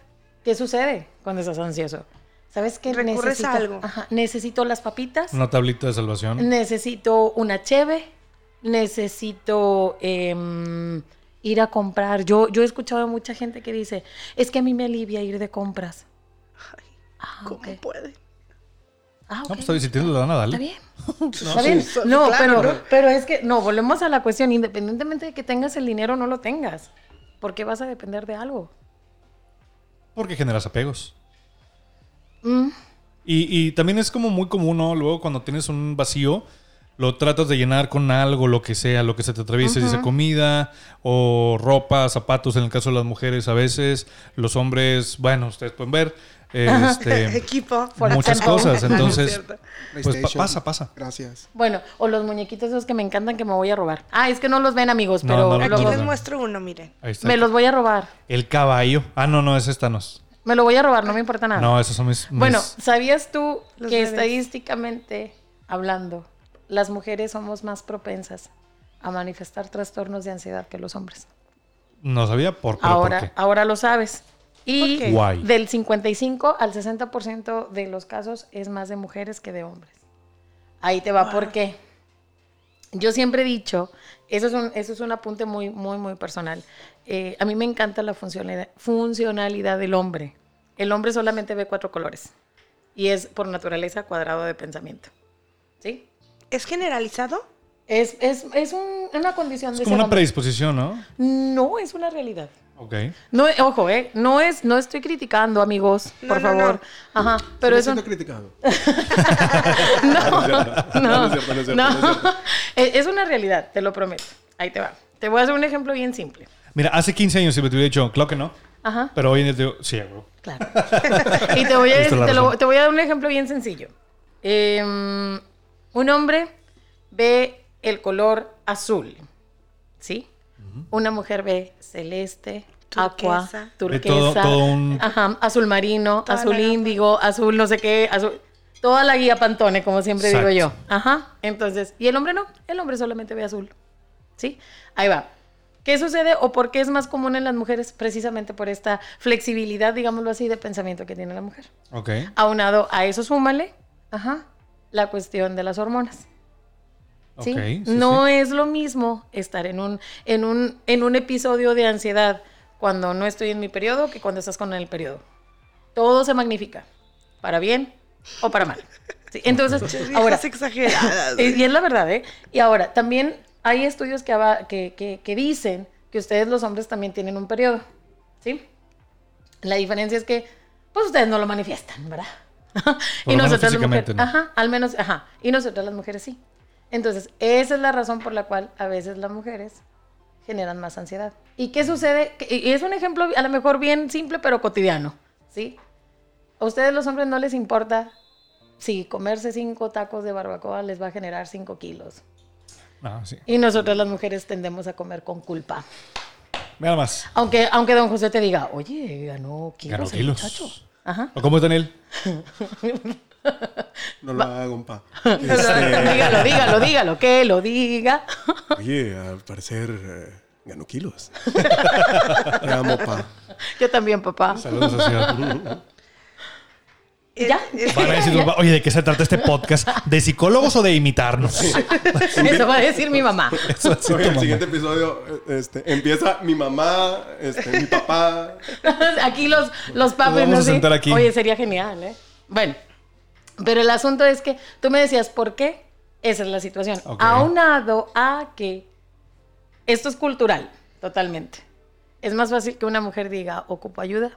¿qué sucede cuando estás ansioso? ¿Sabes qué? Recurres a algo. Ajá, necesito las papitas, Una tablita de salvación. necesito una cheve, necesito em, ir a comprar. Yo, yo he escuchado a mucha gente que dice, es que a mí me alivia ir de compras. Ah, ¿Cómo puede? Ah, No, pues está bien, si tienes la lana, dale. Está bien. Está bien. sí. No, Claro, pero, ¿no? pero es que, no, volvemos a la cuestión, independientemente de que tengas el dinero o no lo tengas. ¿Por qué vas a depender de algo? Porque generas apegos. Mm, Y, y también es como muy común, ¿no? Luego cuando tienes un vacío, lo tratas de llenar con algo, lo que sea, lo que se te atraviese, dice comida o ropa, zapatos, en el caso de las mujeres a veces, los hombres, bueno, ustedes pueden ver, este, Equipo. muchas cosas, Es entonces, pues pa- pasa, pasa. Gracias. Bueno, o los muñequitos esos que me encantan que me voy a robar. Ah, es que no los ven, amigos, No, pero no, Aquí no, les no. muestro uno, miren. Ahí está. me los voy a robar. El caballo. Ah, no, no, es esta no es. Me lo voy a robar, no me importa nada. No, esos son mis... mis- Bueno, ¿sabías tú Los que bebés. estadísticamente hablando, las mujeres somos más propensas a manifestar trastornos de ansiedad que los hombres? no sabía por, pero ahora, ¿por qué? ahora lo sabes. Y. Guay. del 55 al 60% de los casos es más de mujeres que de hombres. Ahí te va, ¿por qué? Yo siempre he dicho, eso es un, eso es un apunte muy, muy, muy personal. Eh, a mí me encanta la funcionalidad, funcionalidad del hombre. El hombre solamente ve cuatro colores y es por naturaleza cuadrado de pensamiento. ¿Sí? ¿Es generalizado? Es, es, es un- una condición Es de como ser una hombre. predisposición, ¿no? No, es una realidad. Ok. No, ojo, eh, no es, no estoy criticando, amigos, No, por no, favor. no. Ajá, pero eso no, No no, es cierto, no no. no es una realidad, te lo prometo. Ahí te va. Te voy a hacer un ejemplo bien simple. Mira, hace 15 años si me te hubiera dicho, claro que no. Ajá, Pero hoy en día te digo, sí, güey. claro. y te voy, a, te, lo- te voy a dar un ejemplo bien sencillo. Em, un hombre ve el color azul, ¿sí? Una mujer ve celeste, aqua, Turquesa. turquesa, Ve todo- todo un- ajá, azul marino, Toda azul índigo, azul no sé qué, azul... Toda la guía Pantone, como siempre digo yo. Ajá. Entonces, y el hombre no, el hombre solamente ve azul. ¿Sí? Ahí va. ¿Qué sucede o por qué es más común en las mujeres? Precisamente por esta flexibilidad, digámoslo así, de pensamiento que tiene la mujer. Ok. Aunado a eso, súmale, ajá, la cuestión de las hormonas. ¿Sí? Ok, sí, no sí. es lo mismo estar en un, en, un, en un episodio de ansiedad cuando no estoy en mi periodo que cuando estás con el periodo. Todo se magnifica, para bien o para mal. Sí, Entonces, ahora, exageradas. y y es la verdad, ¿eh? Y ahora, también hay estudios que, que, que- que dicen que ustedes los hombres también tienen un periodo, ¿sí? La diferencia es que, pues ustedes no lo manifiestan, ¿verdad? Las físicamente, mujeres, ¿no? ajá, al menos, ajá, y nosotras las mujeres sí. Entonces, esa es la razón por la cual a veces las mujeres generan más ansiedad. ¿Y qué sucede? Y es un ejemplo a lo mejor bien simple, pero cotidiano, ¿sí? A ustedes los hombres no les importa si comerse cinco tacos de barbacoa les va a generar cinco kilos. Ah, sí. Y nosotras las mujeres tendemos a comer con culpa. Mira más. Aunque, aunque don José te diga, oye, ganó kilos Ganó kilos. muchacho. Ajá. ¿O cómo es Daniel? No lo hago, pa. dígalo, dígalo, dígalo, que lo diga. Oye, al parecer eh, ganó kilos. Te amo, pa. Yo también, papá. Saludos, sociedad. ¿Ya? Van a decir, oye, ¿de qué se trata este podcast? ¿De psicólogos o de imitarnos? Eso va a decir mi mamá. Eso Oye, el mamá. siguiente episodio este, empieza mi mamá, este, mi papá. aquí los, los papis, vamos ¿no? a sentar aquí. Oye, sería genial, ¿eh? Bueno, pero el asunto es que tú me decías, ¿por qué? Esa es la situación. Ok. Aunado a que esto es cultural, totalmente. Es más fácil que una mujer diga, ocupo ayuda,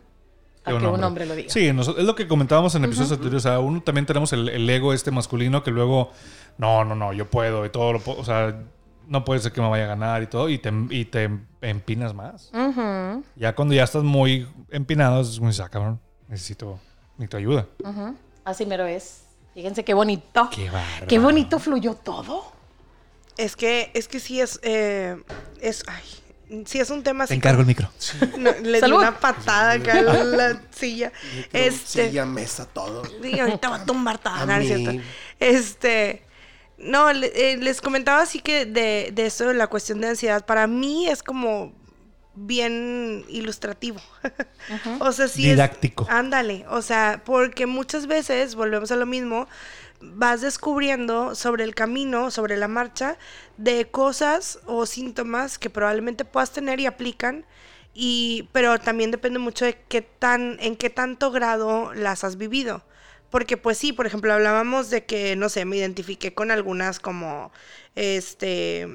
a que un hombre lo diga. Sí, nos- es lo que comentábamos en episodios anteriores. O sea, uno también tenemos el, el ego este masculino que luego, no, no, no, yo puedo y todo lo puedo. O sea, no puede ser que me vaya a ganar y todo. Y te, y te empinas más. Ya cuando ya estás muy empinado, es ah, cabrón, necesito, necesito ayuda. Así mero es. Fíjense qué bonito. Qué bárbaro. Qué bonito fluyó todo. Es que, es que sí es, eh, es, ay, sí es un tema Te encargo el micro. No, le di una patada acá a la silla. Este, Silla, mesa, todo. Sí, ahorita va a tumbar ¿no cierto? Este, no, eh, les comentaba así que de, de eso, de la cuestión de ansiedad, para mí es como bien ilustrativo. o sea, sí Didáctico. es... Ándale, o sea, porque muchas veces, volvemos a lo mismo, vas descubriendo sobre el camino, sobre la marcha, de cosas o síntomas que probablemente puedas tener y aplican, y, pero también depende mucho de qué tan, en qué tanto grado las has vivido. Porque pues sí, por ejemplo, hablábamos de que, no sé, me identifiqué con algunas como, este,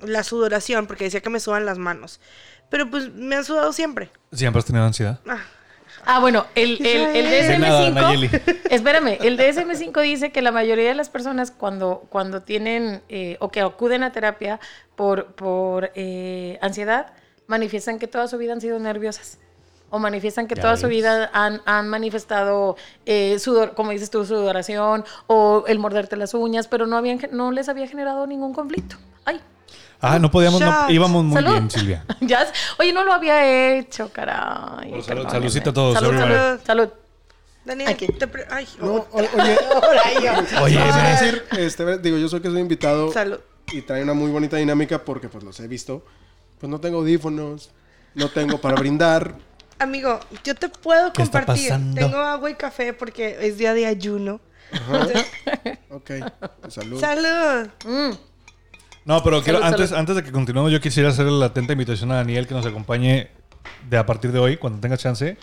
la sudoración, porque decía que me sudan las manos. Pero pues me han sudado siempre. Siempre has tenido ansiedad. Ah, Ah, bueno, el, el, el De nada, DSM-5. Nayeli. espérame, el DSM-5 dice que la mayoría de las personas cuando, cuando tienen eh, o que acuden a terapia por, por eh, ansiedad, manifiestan que toda su vida han sido nerviosas. O manifiestan que Ya toda su vida han, han manifestado eh, sudor, como dices tú, sudoración o el morderte las uñas, pero no, habían, no les había generado ningún conflicto. Ay, Ah, no podíamos, no, íbamos muy Salud. bien, Silvia. ya, oye, no lo había hecho, caray. Pues salud, saludcita a todos, Salud, everybody. salud, salud. Daniel, Aquí. te pre- ay, No, oye, Oye, a decir, este, digo, yo soy que soy invitado salud. y trae una muy bonita dinámica porque pues los he visto. Pues no tengo audífonos, no tengo para brindar. Amigo, yo te puedo ¿Qué está compartir. pasando? Tengo agua y café porque es día de ayuno. Ok, pues, salud. Salud. Mm. No, pero quiero, Salud, antes, salud. antes de que continuemos, yo quisiera hacer la atenta invitación a Daniel que nos acompañe de a partir de hoy, cuando tengas chance.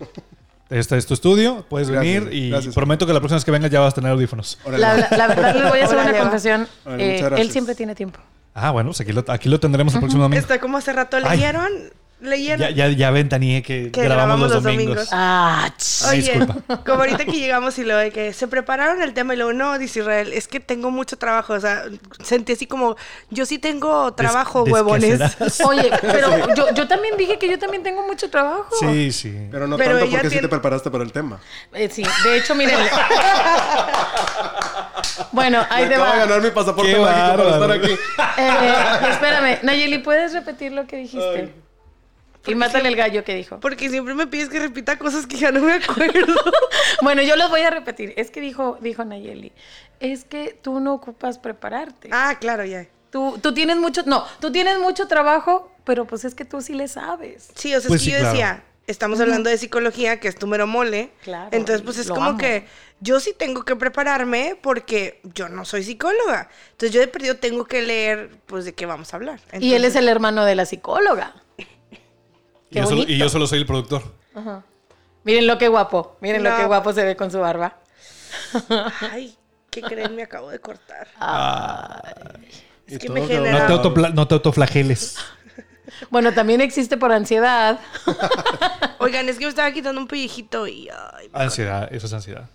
Este es tu estudio, puedes Gracias, venir y gracias. prometo que la próxima vez que vengas ya vas a tener audífonos. La, va. la- la verdad, les voy a hacer una confesión. Eh, él siempre tiene tiempo. Ah, bueno, pues aquí lo, aquí lo tendremos el próximo domingo. Está como hace rato. Ay. ¿Leyeron? ¿Leyeron? Ya, ya, ya ventaneé que, Que grabamos, grabamos los los domingos. domingos. Ah, ch- Ay, Oye, disculpa. como ahorita que llegamos y lo de que se prepararon el tema y luego, no, dice Israel, es que tengo mucho trabajo. O sea, sentí así como, yo sí tengo trabajo, Des- huevones. Oye, pero yo, yo también dije que yo también tengo mucho trabajo. Sí, sí. Pero no Pero tanto porque sí tiene- te preparaste para el tema. Eh, sí, de hecho, miren. bueno, ahí te va. ganar mi pasaporte mágico para estar aquí. Eh, espérame, Nayeli, ¿puedes repetir lo que dijiste? Y mátale el gallo que dijo. Porque siempre me pides que repita cosas que ya no me acuerdo. Bueno, yo los voy a repetir. Es que dijo, dijo Nayeli, es que tú no ocupas prepararte. ah, claro, ya. Tú, tú tienes mucho, no, tú tienes mucho trabajo, pero pues es que tú sí le sabes. Sí, o sea, Pues es sí, que yo claro. decía, estamos hablando de psicología, que es tu mero mole. Claro, Entonces, pues es como amo. que yo sí tengo que prepararme porque yo no soy psicóloga. Entonces, yo de perdido tengo que leer, pues, de qué vamos a hablar. y él es el hermano de la psicóloga. Y yo, solo, y yo solo soy el productor. Miren lo que guapo, miren lo que guapo se ve con su barba. Ay, ¿qué creen? Me acabo de cortar. Y Es que me genera- No te, no te autoflageles. Bueno, también existe por ansiedad. Oigan, es que me estaba quitando un pellejito y... Ay, Ansiedad, eso es ansiedad.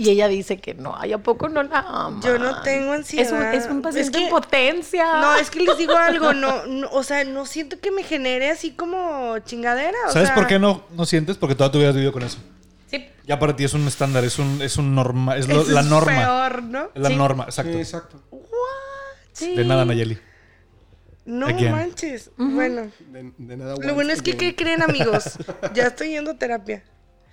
Y ella dice que no, ay, ¿a poco no la ama? Yo no tengo ansiedad. Es un, es un paciente Es que- en potencia. No, es que les digo algo, no, no, o sea, no siento que me genere así como chingadera. o ¿Sabes sea, por qué no, no sientes? Porque toda tu vida has vivido con eso. Sí. Ya para ti es un estándar, es un, es un norma, es lo- la es norma. peor, ¿no? Es la Sí. norma, Sí, exacto. exacto. sí. De nada, Nayeli. No Again. manches. Bueno, De, de nada lo bueno es que, ¿qué creen, amigos? Ya estoy yendo a terapia.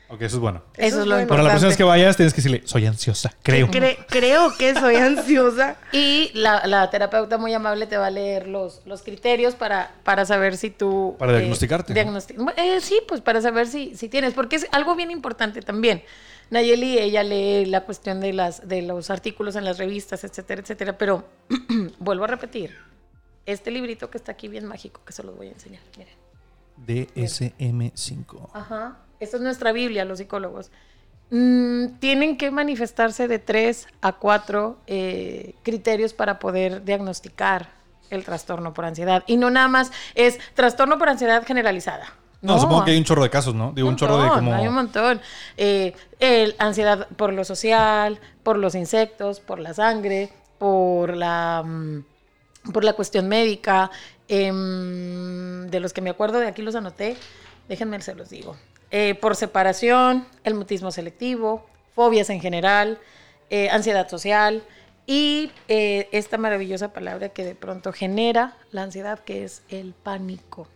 Ok, eso es bueno. Eso es lo bueno. Para la próxima vez que vayas, tienes que decirle, soy ansiosa, creo. Cre- creo que soy ansiosa. Y la, la terapeuta muy amable te va a leer los, los criterios para, para saber si tú... Para diagnosticarte. diagnosti- eh, sí, pues para saber si, si tienes, porque es algo bien importante también. Nayeli, ella lee la cuestión de, las, de los artículos en las revistas, etcétera, etcétera. Pero vuelvo a repetir, este librito que está aquí bien mágico, que se los voy a enseñar. Miren. DSM5. Ajá. Esta es nuestra Biblia, los psicólogos. Mm, tienen que manifestarse de tres a cuatro eh, criterios para poder diagnosticar el trastorno por ansiedad. Y no nada más es trastorno por ansiedad generalizada. No, supongo que hay un chorro de casos, ¿no? Digo, un, chorro de como... Hay un montón. Eh, el, ansiedad por lo social, por los insectos, por la sangre, por la, mm, por la cuestión médica. em, de los que me acuerdo, de aquí los anoté. Déjenme, se los digo. Eh, por separación, el mutismo selectivo, fobias en general, eh, ansiedad social y eh, esta maravillosa palabra que de pronto genera la ansiedad, que es el pánico.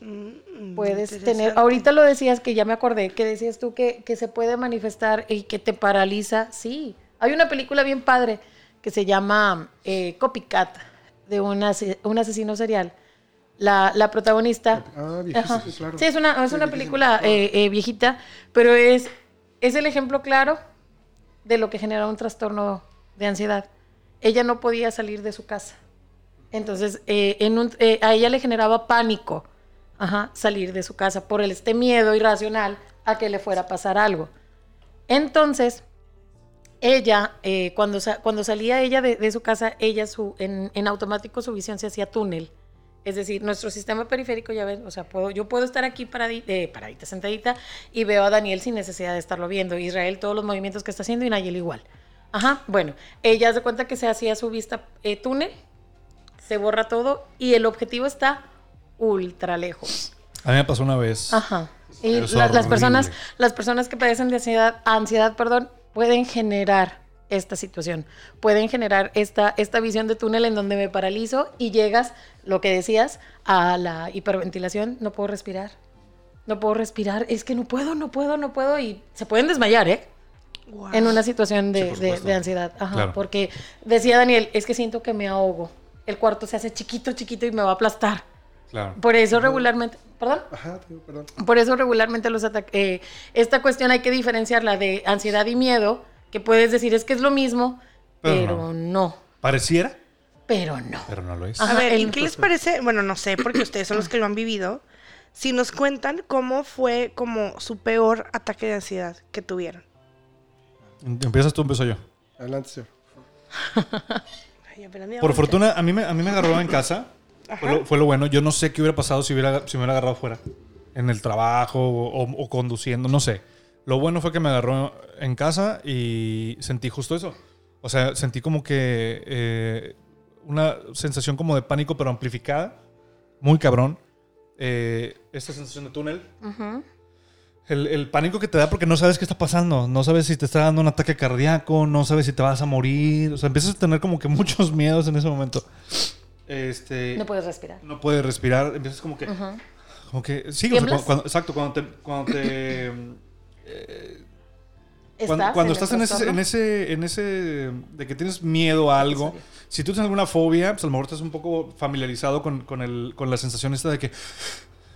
Mm, Puedes tener, ahorita lo decías que ya me acordé, que decías tú que, que se puede manifestar y que te paraliza. Sí, hay una película bien padre que se llama eh, Copycat, de un, un asesino serial. La, la protagonista... Ah, claro. Sí, es una, es Sí, una película eh, eh, viejita, pero es, es el ejemplo claro de lo que genera un trastorno de ansiedad. Ella no podía salir de su casa. Entonces, eh, en un- a ella le generaba pánico ajá, salir de su casa por el, este miedo irracional a que le fuera a pasar algo. Entonces, ella, eh, cuando, sa- cuando salía ella de, de su casa, ella su, en, en automático su visión se hacía túnel. Es decir, nuestro sistema periférico, ya ven, o sea, puedo, yo puedo estar aquí eh, paradita, sentadita, y veo a Daniel sin necesidad de estarlo viendo. Israel, todos los movimientos que está haciendo, y Nayel igual. Ajá, bueno, ella se cuenta que se hacía su vista eh, túnel, se borra todo, y el objetivo está ultra lejos. A mí me pasó una vez. Ajá. Y la- las personas, las personas que padecen de ansiedad, ansiedad, perdón, pueden generar esta situación. Pueden generar esta, esta visión de túnel en donde me paralizo y llegas, lo que decías, a la hiperventilación. No puedo respirar. No puedo respirar. Es que no puedo, no puedo, no puedo. Y se pueden desmayar, ¿eh? En una situación de, Sí, de- ansiedad. Ajá. Claro. Porque decía Daniel, es que siento que me ahogo. El cuarto se hace chiquito, chiquito y me va a aplastar. Claro. Por eso regularmente. ¿Perdón? Ajá, tío, perdón. Por eso regularmente los ataques, esta cuestión hay que diferenciarla de ansiedad y miedo, que puedes decir es que es lo mismo, Pero pero, no. Pareciera, pero no. pero no lo es. A ver, ¿y el- qué les parece? Bueno, no sé, porque ustedes son los que lo han vivido. Si nos cuentan cómo fue como su peor ataque de ansiedad que tuvieron. Empiezas tú, empiezo yo. Adelante, señor. Ay, Por fortuna, a mí me, a mí me agarró en casa. Fue lo, fue lo bueno. Yo no sé qué hubiera pasado si, hubiera, si me hubiera agarrado fuera. En el trabajo o, o conduciendo, no sé. Lo bueno fue que me agarró en casa y sentí justo eso. O sea, sentí como que eh, una sensación como de pánico, pero amplificada. Muy cabrón. Eh, esta sensación de túnel. El, el pánico que te da porque no sabes qué está pasando. No sabes si te está dando un ataque cardíaco, no sabes si te vas a morir. O sea, empiezas a tener como que muchos miedos en ese momento. Este, No puedes respirar. no puedes respirar, empiezas como que. Como que. Sí, o sea, ¿Tiemblas? cuando- cuando- exacto, cuando te. Cuando, te, cuando, ¿Estás cuando en estás en ese, en ese. En ese. de que tienes miedo a algo. Si tú tienes alguna fobia, pues a lo mejor estás un poco familiarizado con, con, el, con la sensación esta de que.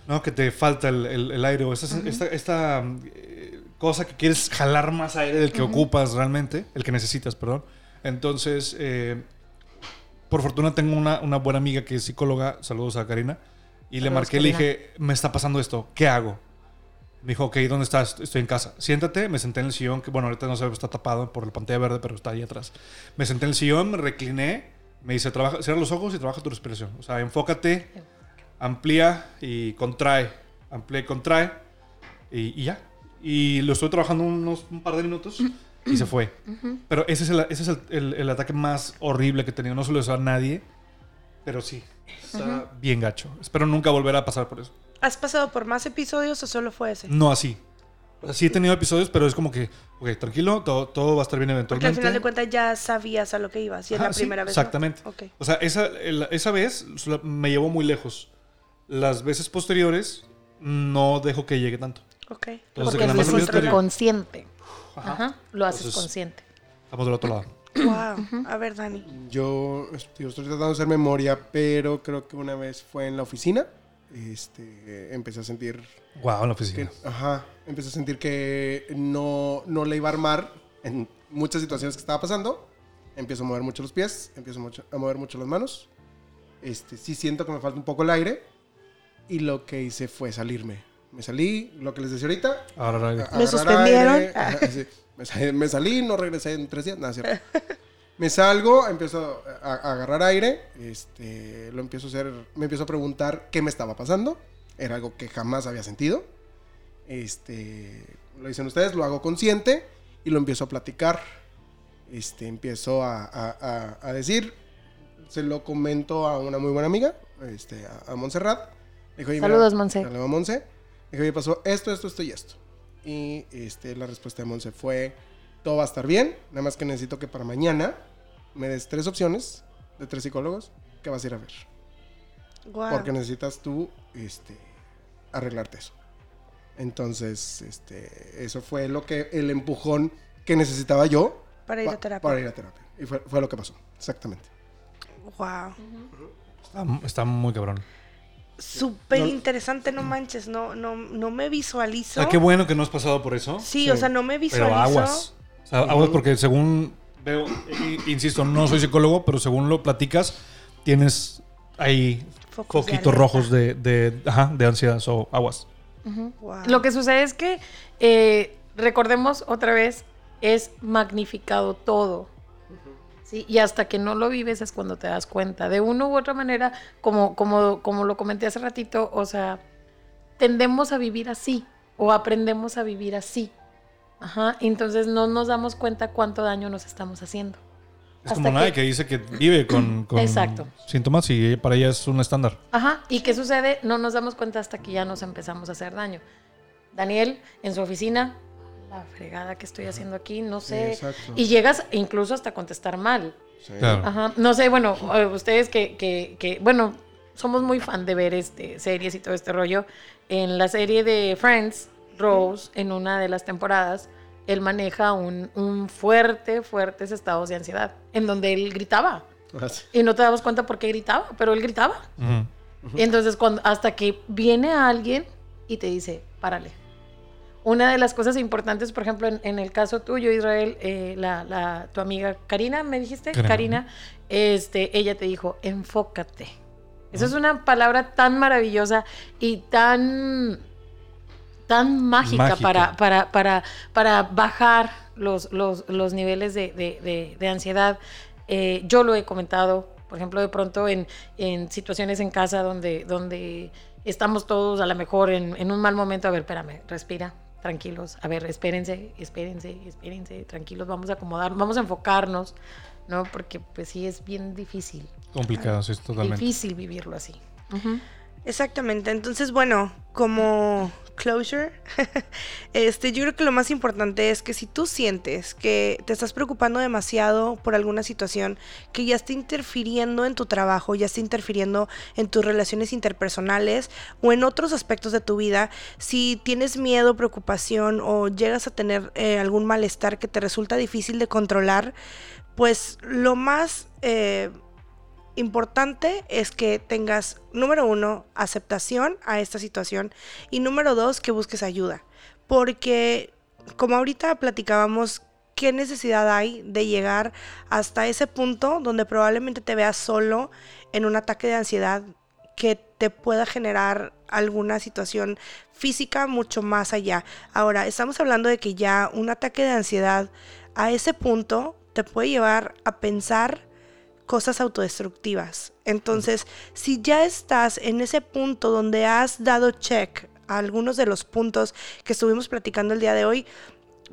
No, que te falta el, el- el aire o esta, esta, esta, eh, cosa que quieres jalar más aire del que ocupas realmente, el que necesitas, perdón. Entonces, eh, por fortuna tengo una, una buena amiga que es psicóloga, saludos a Karina, y le marqué y le dije, me está pasando esto, ¿qué hago? Me dijo, ok, ¿dónde estás? Estoy en casa. Siéntate, me senté en el sillón, que bueno, ahorita no ve, está tapado por la pantalla verde, pero está ahí atrás. Me senté en el sillón, me recliné, me dice, trabaja, cierra los ojos y trabaja tu respiración. O sea, enfócate, amplía y contrae, amplía y contrae, y, y ya. Y lo estoy trabajando unos un par de minutos y se fue. Pero ese es, el, ese es el, el- el ataque más horrible que he tenido. No se lo deseo a nadie, pero sí, está bien gacho. Espero nunca volver a pasar por eso. ¿Has pasado por más episodios o solo fue ese? No así. Sea, sí he tenido episodios, pero es como que, ok, tranquilo, todo, todo va a estar bien Porque eventualmente. al final de cuentas ya sabías a lo que ibas. Y es Ajá, la sí, primera vez. ¿no? Exactamente. Ok. O sea, esa, el- esa vez me llevó muy lejos. Las veces posteriores no dejo que llegue tanto. Ok. Entonces, Porque estoy- consciente. Ajá. Ajá. Lo haces Entonces- consciente. Estamos del otro lado. Wow. A ver, Dani. Yo estoy, estoy tratando de hacer memoria, pero creo que una vez fue en la oficina. Este, empecé a sentir Wow, en la que, oficina. ajá, empecé a sentir que no, no le iba a armar en muchas situaciones que estaba pasando. Empiezo a mover mucho los pies, empiezo mucho- a mover mucho las manos. Este, sí siento que me falta un poco el aire. Y lo que hice fue salirme. Me salí, lo que les decía ahorita. Ahora, ¿Me suspendieron? aire, ajá, sí. me, sa- me salí, no regresé en tres días. Nada, cierto. Me salgo, empiezo a, a agarrar aire, este, lo empiezo a hacer, me empiezo a preguntar qué me estaba pasando. Era algo que jamás había sentido. Este, lo dicen ustedes, lo hago consciente y lo empiezo a platicar. Este, empiezo a, a- a- a decir, se lo comento a una muy buena amiga, este, a, Montserrat. Dijo, "Oye, mira, Saludos, Monse. Saludos Monse. Dijo, oye, pasó esto, esto, esto y esto. Y este, la respuesta de Monse fue, todo va a estar bien, nada más que necesito que para mañana me des tres opciones de tres psicólogos que vas a ir a ver. Guau. Porque necesitas tú este, arreglarte eso. Entonces, este, eso fue lo que, el empujón que necesitaba yo Para ir a terapia. Para ir a terapia. Y fue, fue lo que pasó, exactamente. Wow. está, está muy cabrón. Súper No- interesante, no manches. No, no, no me visualizo. Ah, qué bueno que no has pasado por eso. Sí, Sí. o sea, no me visualizo. Pero aguas. O sea, porque según veo, i- insisto, no soy psicólogo, pero según lo platicas, tienes ahí Focos de foquitos alerta. rojos de, de, ajá, de ansiedad o aguas. Wow. Lo que sucede es que, eh, recordemos otra vez, es magnificado todo. ¿sí? Y hasta que no lo vives es cuando te das cuenta. De una u otra manera, como, como, como lo comenté hace ratito, o sea, tendemos a vivir así o aprendemos a vivir así. Ajá, entonces no nos damos cuenta cuánto daño nos estamos haciendo. Es Hasta como nadie que- que dice que vive con, con Exacto. síntomas y para ella es un estándar. Ajá, ¿y qué sucede? No nos damos cuenta hasta que ya nos empezamos a hacer daño. Daniel, en su oficina, la fregada que estoy haciendo aquí, no sé. Exacto. Y llegas incluso hasta contestar mal. Sí. Claro. Ajá, no sé, bueno, eh, ustedes que, que, que, bueno, somos muy fan de ver este, series y todo este rollo. En la serie de Friends, Rose, en una de las temporadas, él maneja un, un fuerte, fuertes estados de ansiedad, en donde él gritaba. Ah. Y no te dabas cuenta por qué gritaba, pero él gritaba. Y entonces, cuando, hasta que viene alguien y te dice, párale. Una de las cosas importantes, por ejemplo, en, en el caso tuyo, Israel, eh, la, la- tu amiga Karina, ¿me dijiste? Karina. Karina, este, ella te dijo, enfócate. Esa es una palabra tan maravillosa y tan, tan mágica, Mágica. Para, para, para, para bajar los, los, los niveles de, de- de- de ansiedad. Eh, yo lo he comentado, por ejemplo, de pronto en, en situaciones en casa donde, donde estamos todos a lo mejor en, en un mal momento. A ver, espérame, respira, tranquilos. A ver, espérense, espérense, espérense, tranquilos. Vamos a acomodar, vamos a enfocarnos, ¿no? Porque pues sí es bien difícil, Complicado, sí, totalmente. difícil vivirlo así. Ujú. Exactamente. Entonces, bueno, como closure, este, yo creo que lo más importante es que si tú sientes que te estás preocupando demasiado por alguna situación que ya está interfiriendo en tu trabajo, ya está interfiriendo en tus relaciones interpersonales o en otros aspectos de tu vida, si tienes miedo, preocupación o llegas a tener eh, algún malestar que te resulta difícil de controlar, pues lo más eh, importante es que tengas, número uno, aceptación a esta situación y número dos, que busques ayuda. Porque, como ahorita platicábamos, ¿qué necesidad hay de llegar hasta ese punto donde probablemente te veas solo en un ataque de ansiedad que te pueda generar alguna situación física mucho más allá? Ahora, estamos hablando de que ya un ataque de ansiedad a ese punto te puede llevar a pensar cosas autodestructivas. Entonces, si ya estás en ese punto donde has dado check a algunos de los puntos que estuvimos platicando el día de hoy,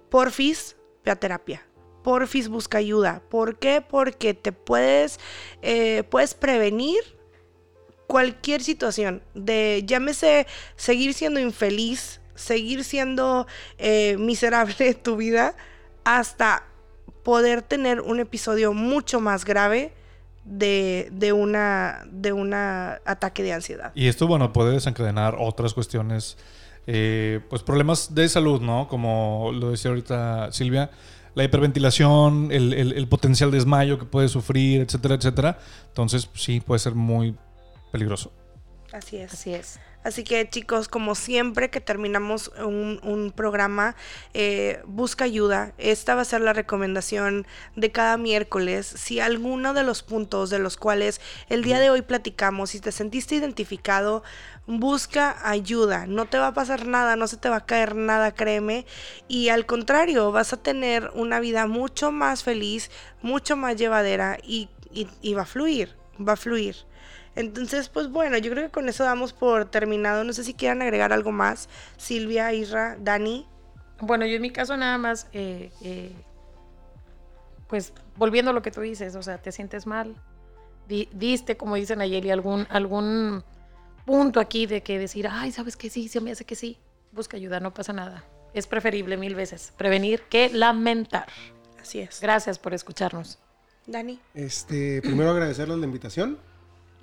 porfis, ve a terapia. Porfis, busca ayuda. ¿Por qué? Porque te puedes, eh, puedes prevenir cualquier situación de, llámese, seguir siendo infeliz, seguir siendo eh, miserable tu vida, hasta poder tener un episodio mucho más grave de, de una de un ataque de ansiedad. Y esto, bueno, puede desencadenar otras cuestiones, eh, pues problemas de salud, ¿no? Como lo decía ahorita Silvia, la hiperventilación, el, el- el potencial desmayo que puede sufrir, etcétera, etcétera. Entonces, sí, puede ser muy peligroso. Así es. Así es. Así que chicos, como siempre que terminamos un, programa, eh, busca ayuda. Esta va a ser la recomendación de cada miércoles. Si alguno de los puntos de los cuales el día de hoy platicamos, si te sentiste identificado, busca ayuda. No te va a pasar nada, no se te va a caer nada, créeme. Y al contrario, vas a tener una vida mucho más feliz, mucho más llevadera y va a fluir, va a fluir. Entonces, pues bueno, yo creo que con eso damos por terminado. No sé si quieran agregar algo más. Silvia, Isra, Dani. Bueno, yo en mi caso nada más, eh, eh, pues volviendo a lo que tú dices, o sea, te sientes mal, di- diste, como dicen Ayeli, algún, algún punto aquí de que decir, ay, ¿sabes que sí? Se me hace que sí. Busca ayuda, no pasa nada. Es preferible mil veces prevenir que lamentar. Así es. Gracias por escucharnos. Dani, Este, primero agradecerles la invitación.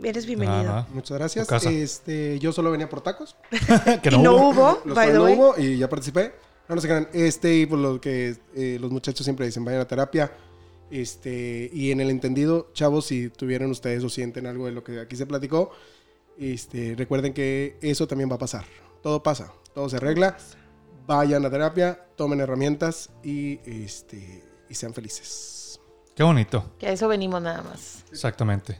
Eres bienvenido. Nada. Muchas gracias. Este, yo solo venía por tacos. que y no hubo. Los by the no way. hubo y ya participé. No, no se crean. Este, y por lo que eh, los muchachos siempre dicen, vayan a terapia. Este, y en el entendido, chavos, si tuvieran ustedes o sienten algo de lo que aquí se platicó, este, recuerden que eso también va a pasar. Todo pasa, todo se arregla. Vayan a terapia, tomen herramientas y, este, y sean felices. Qué bonito. Que a eso venimos nada más. Exactamente.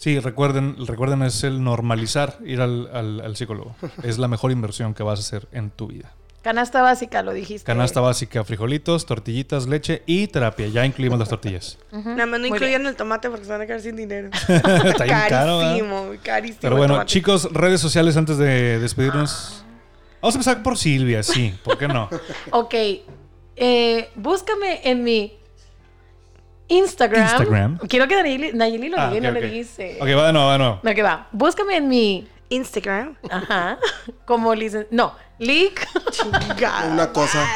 Sí, recuerden, recuerden es el normalizar ir al, al- al psicólogo. Es la mejor inversión que vas a hacer en tu vida. Canasta básica, lo dijiste. Canasta básica, frijolitos, tortillitas, leche y terapia. Ya incluimos las tortillas. Ujú. Nada más no incluyan el tomate porque se van a quedar sin dinero. Está bien caro, ¿verdad? carísimo, carísimo. Pero bueno, chicos, redes sociales antes de despedirnos. Vamos a empezar por Silvia, sí. ¿Por qué no? Ok. eh, búscame en mi Instagram. Instagram. Quiero que Nayeli, Nayeli lo Ah, diga y no ok. le dice. Ok, va de nuevo, va de nuevo. No, que va. Búscame en mi. Instagram. Ajá. Como licen. No. Leak. Chingada Una cosa.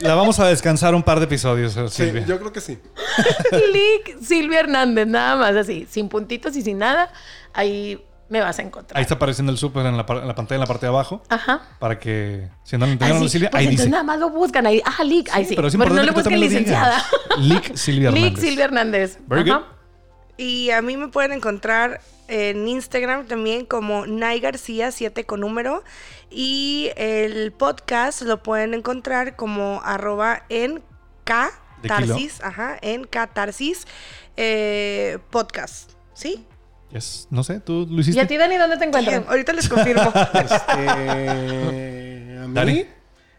La vamos a descansar un par de episodios, eh, Sí, Silvia. yo creo que sí. Leak Silvia Hernández. Nada más así. Sin puntitos y sin nada. Ahí me vas a encontrar. Ahí está apareciendo el súper en, la en la pantalla en la parte de abajo. Ajá. Para que, si no lo Ahí entendieron, sí. Silvia, Pues ahí entonces dice. nada más lo buscan ahí. Ah, Leak. Ahí sí. Pero es no importante le que tú busquen lo licenciada. Leak Silvia Leak Hernández. Silvia Hernández. Very Ajá. good. Y a mí me pueden encontrar en Instagram también como Nay García 7 con número. Y el podcast lo pueden encontrar como arroba en K De kilo. Tarsis, ajá, en Catarsis eh, podcast. ¿Sí? Yes. No sé, ¿tú lo ¿Y hiciste? a ti, Dani, dónde te encuentran? Bien, ahorita les confirmo. Este, a mí, Dani.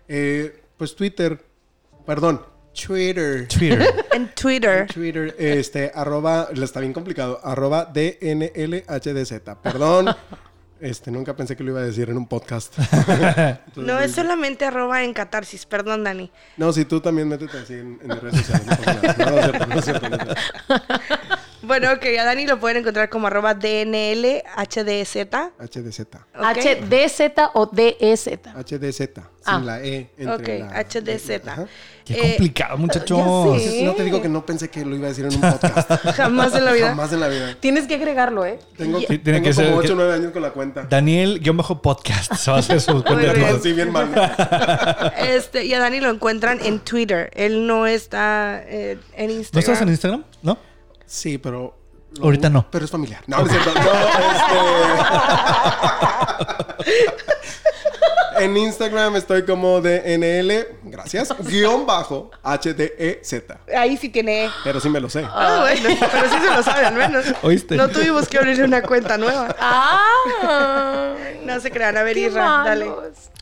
eh, pues Twitter, perdón, Twitter. Twitter. en Twitter. Twitter, este, arroba, está bien complicado, arroba DNLHDZ. Perdón, este, nunca pensé que lo iba a decir en un podcast. Entonces, No es solamente arroba en catarsis, perdón Dani. No, si tú también métete así en, en redes sociales. No. No, no no es cierto, no es cierto. Bueno, ok, a Dani lo pueden encontrar como arroba DNLHDZ. HDZ. ok. ¿HDZ o DEZ? HDZ, sin Ah. la E. entre Ok, la- HDZ. Ajá. Qué Eh, complicado, muchachos. no te digo que no pensé que lo iba a decir en un podcast. Jamás en la vida. Jamás en la vida. Tienes que agregarlo, ¿eh? Tengo, Sí, tiene tengo que ser como que- 8 o 9 años con la cuenta. Daniel-podcast. Se va a hacer su cuenta de Muy bien. Mal. Este, y a Dani lo encuentran en Twitter. Él no está eh, en ¿No Instagram. estás en Instagram? ¿No? Sí, pero. lo- Ahorita no. Pero es familiar. No, no es cierto. No, este. en Instagram estoy como DNL, gracias, guion bajo HDEZ. Ahí sí tiene. Pero sí me lo sé. Ah, bueno, pero sí se lo sabe al menos. ¿Oíste? No tuvimos que abrir una cuenta nueva. ¡Ah! No se crean. A ver, ¡Qué Isra, dale.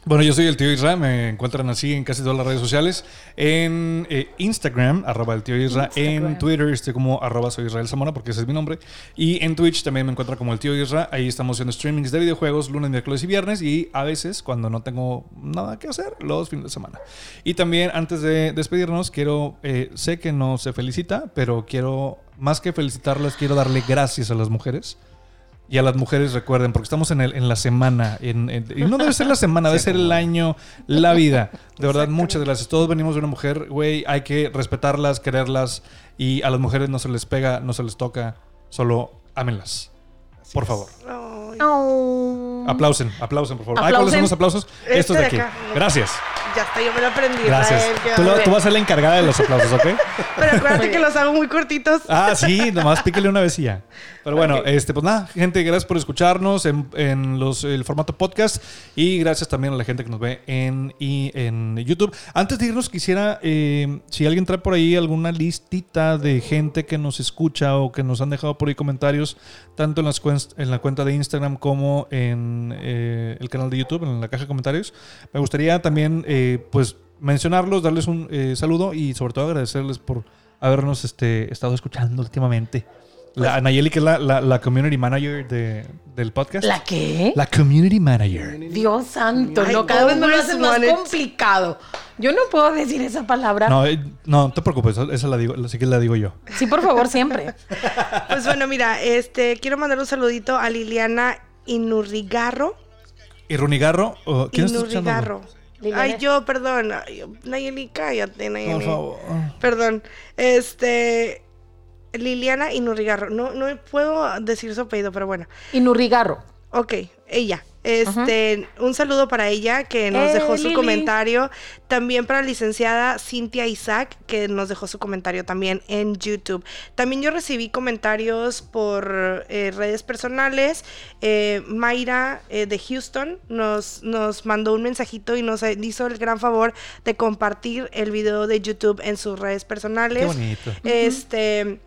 Bueno, yo soy el tío Isra, me encuentran así en casi todas las redes sociales. En eh, Instagram, arroba el tío Isra. En. Twitter estoy como arroba soy Israel Zamora, porque ese es mi nombre. Y en Twitch también me encuentran como el tío Isra. Ahí estamos haciendo streamings de videojuegos lunes, miércoles y viernes. Y a veces, cuando no tengo nada que hacer, los fines de semana. Y también, antes de despedirnos, quiero, eh, sé que no se felicita, pero quiero, más que felicitarlas, quiero darle gracias a las mujeres. Y a las mujeres recuerden, porque estamos en, el, en la semana, en- en- y no debe ser la semana, debe ser el año, la vida. De verdad, muchas gracias. Todos venimos de una mujer, güey, hay que respetarlas, quererlas, y a las mujeres no se les pega, no se les toca, solo ámenlas. Por favor. Oh. Aplausen, aplausen, por favor. Ay, ¿Cuáles son los aplausos? Este Estos de de aquí. acá. Gracias. Ya está, yo me lo aprendí. Gracias. Rael, Tú, lo- tú vas a ser la encargada de los aplausos, ¿ok? Pero acuérdate que los hago muy cortitos. Ah, sí, nomás píquele una vez y ya. Pero bueno, este, pues nada, gente, gracias por escucharnos en, en los, el formato podcast y gracias también a la gente que nos ve en, y en YouTube. Antes de irnos, quisiera, eh, si alguien trae por ahí alguna listita de gente que nos escucha o que nos han dejado por ahí comentarios, tanto en, las cuen- en la cuenta de Instagram como en eh, el canal de YouTube, en la caja de comentarios, me gustaría también, eh, pues, mencionarlos, darles un eh, saludo y sobre todo agradecerles por habernos este, estado escuchando últimamente. La, a Nayeli, que es la, la- la community manager de- del podcast. ¿La qué? La community manager. Dios santo, no, cada vez me lo hacen más complicado. Yo no puedo decir esa palabra. No, eh, no, no te preocupes, esa la digo, sí que la digo yo. Sí, por favor, siempre. Pues bueno, mira, este, quiero mandar un saludito a Liliana Inurrigarro. ¿Y Runigarro? ¿O ¿Quién está escuchando? Inurrigarro. Liliana. Ay, yo, perdón. Ay, Nayeli, cállate, Nayeli. Por favor. Perdón. Este. Liliana Inurrigarro. No, no puedo decir su apellido, pero bueno. Y Nurrigarro. Ok, ella. Este, un saludo para ella que nos Eh, dejó su Lili. comentario. También para la licenciada Cintia Isaac que nos dejó su comentario también en YouTube. También yo recibí comentarios por eh, redes personales. Eh, Mayra eh, de Houston nos, nos mandó un mensajito y nos hizo el gran favor de compartir el video de YouTube en sus redes personales. Qué bonito. Este.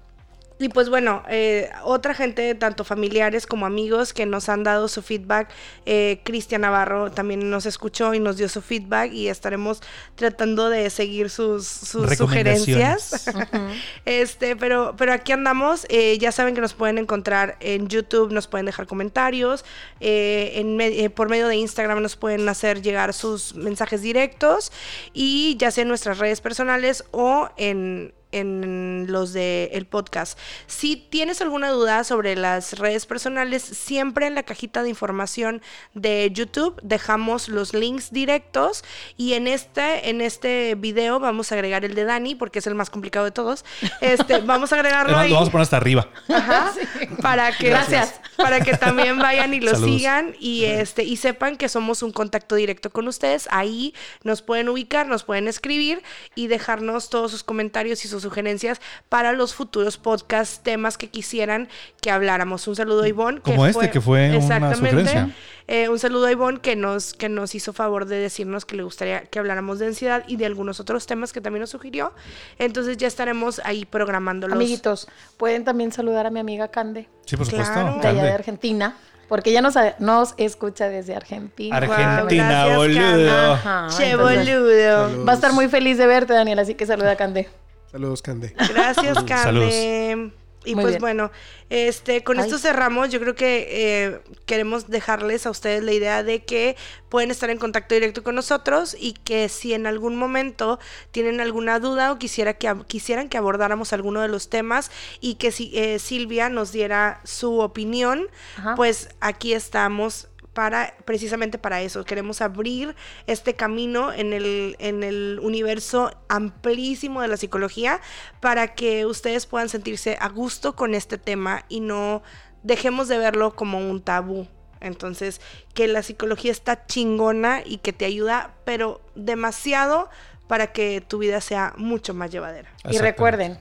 Y pues bueno, eh, otra gente, tanto familiares como amigos, que nos han dado su feedback. Eh, Cristian Navarro también nos escuchó y nos dio su feedback y estaremos tratando de seguir sus, sugerencias. este, pero, pero aquí andamos. eh, ya saben que nos pueden encontrar en YouTube, nos pueden dejar comentarios. en me- por medio de Instagram nos pueden hacer llegar sus mensajes directos. Y ya sea en nuestras redes personales o en en los de el podcast. Si tienes alguna duda sobre las redes personales, siempre en la cajita de información de YouTube dejamos los links directos y en este en este video vamos a agregar el de Dani porque es el más complicado de todos. Este, vamos a agregarlo Además, lo vamos a poner hasta arriba. Ajá, para que Gracias. para que también vayan y lo Saludos. sigan y este y sepan que somos un contacto directo con ustedes ahí nos pueden ubicar nos pueden escribir y dejarnos todos sus comentarios y sus sugerencias para los futuros podcasts temas que quisieran que habláramos un saludo a Ivonne Como este, que fue una exactamente sugerencia. eh, un saludo a Ivonne que nos, que nos hizo favor de decirnos que le gustaría que habláramos de ansiedad y de algunos otros temas que también nos sugirió. Entonces ya estaremos ahí programándolos. Amiguitos, pueden también saludar a mi amiga Cande, Sí, por supuesto. Claro. de allá de. Argentina, porque ella nos, nos escucha desde Argentina. Argentina, Gracias, boludo. Ajá, Che, entonces, boludo. Saludos. Va a estar muy feliz de verte, Daniel, así que saluda a Cande. Saludos, Cande. Gracias, Cande. Saludos. Y Muy pues bien. bueno, este, con Ay. esto cerramos. Yo creo que eh, queremos dejarles a ustedes la idea de que pueden estar en contacto directo con nosotros y que si en algún momento tienen alguna duda o quisiera que, quisieran que abordáramos alguno de los temas y que si eh, Silvia nos diera su opinión, Ajá. pues aquí estamos para precisamente para eso. Queremos abrir este camino en el, en el universo amplísimo de la psicología para que ustedes puedan sentirse a gusto con este tema y no dejemos de verlo como un tabú. Entonces, que la psicología está chingona y que te ayuda, pero demasiado para que tu vida sea mucho más llevadera. Y recuerden,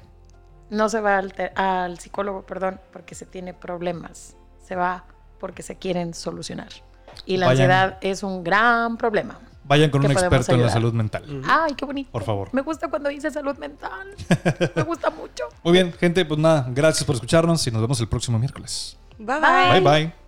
no se va al, te- al psicólogo, perdón, porque se tiene problemas. Se va porque se quieren solucionar. Y la Vayan. ansiedad es un gran problema. Vayan con un experto en la ayudar. salud mental. Ay, qué bonito. Por favor. Me gusta cuando dice salud mental. Me gusta mucho. Muy bien, gente, pues nada, gracias por escucharnos y nos vemos el próximo miércoles. Bye Bye. Bye bye.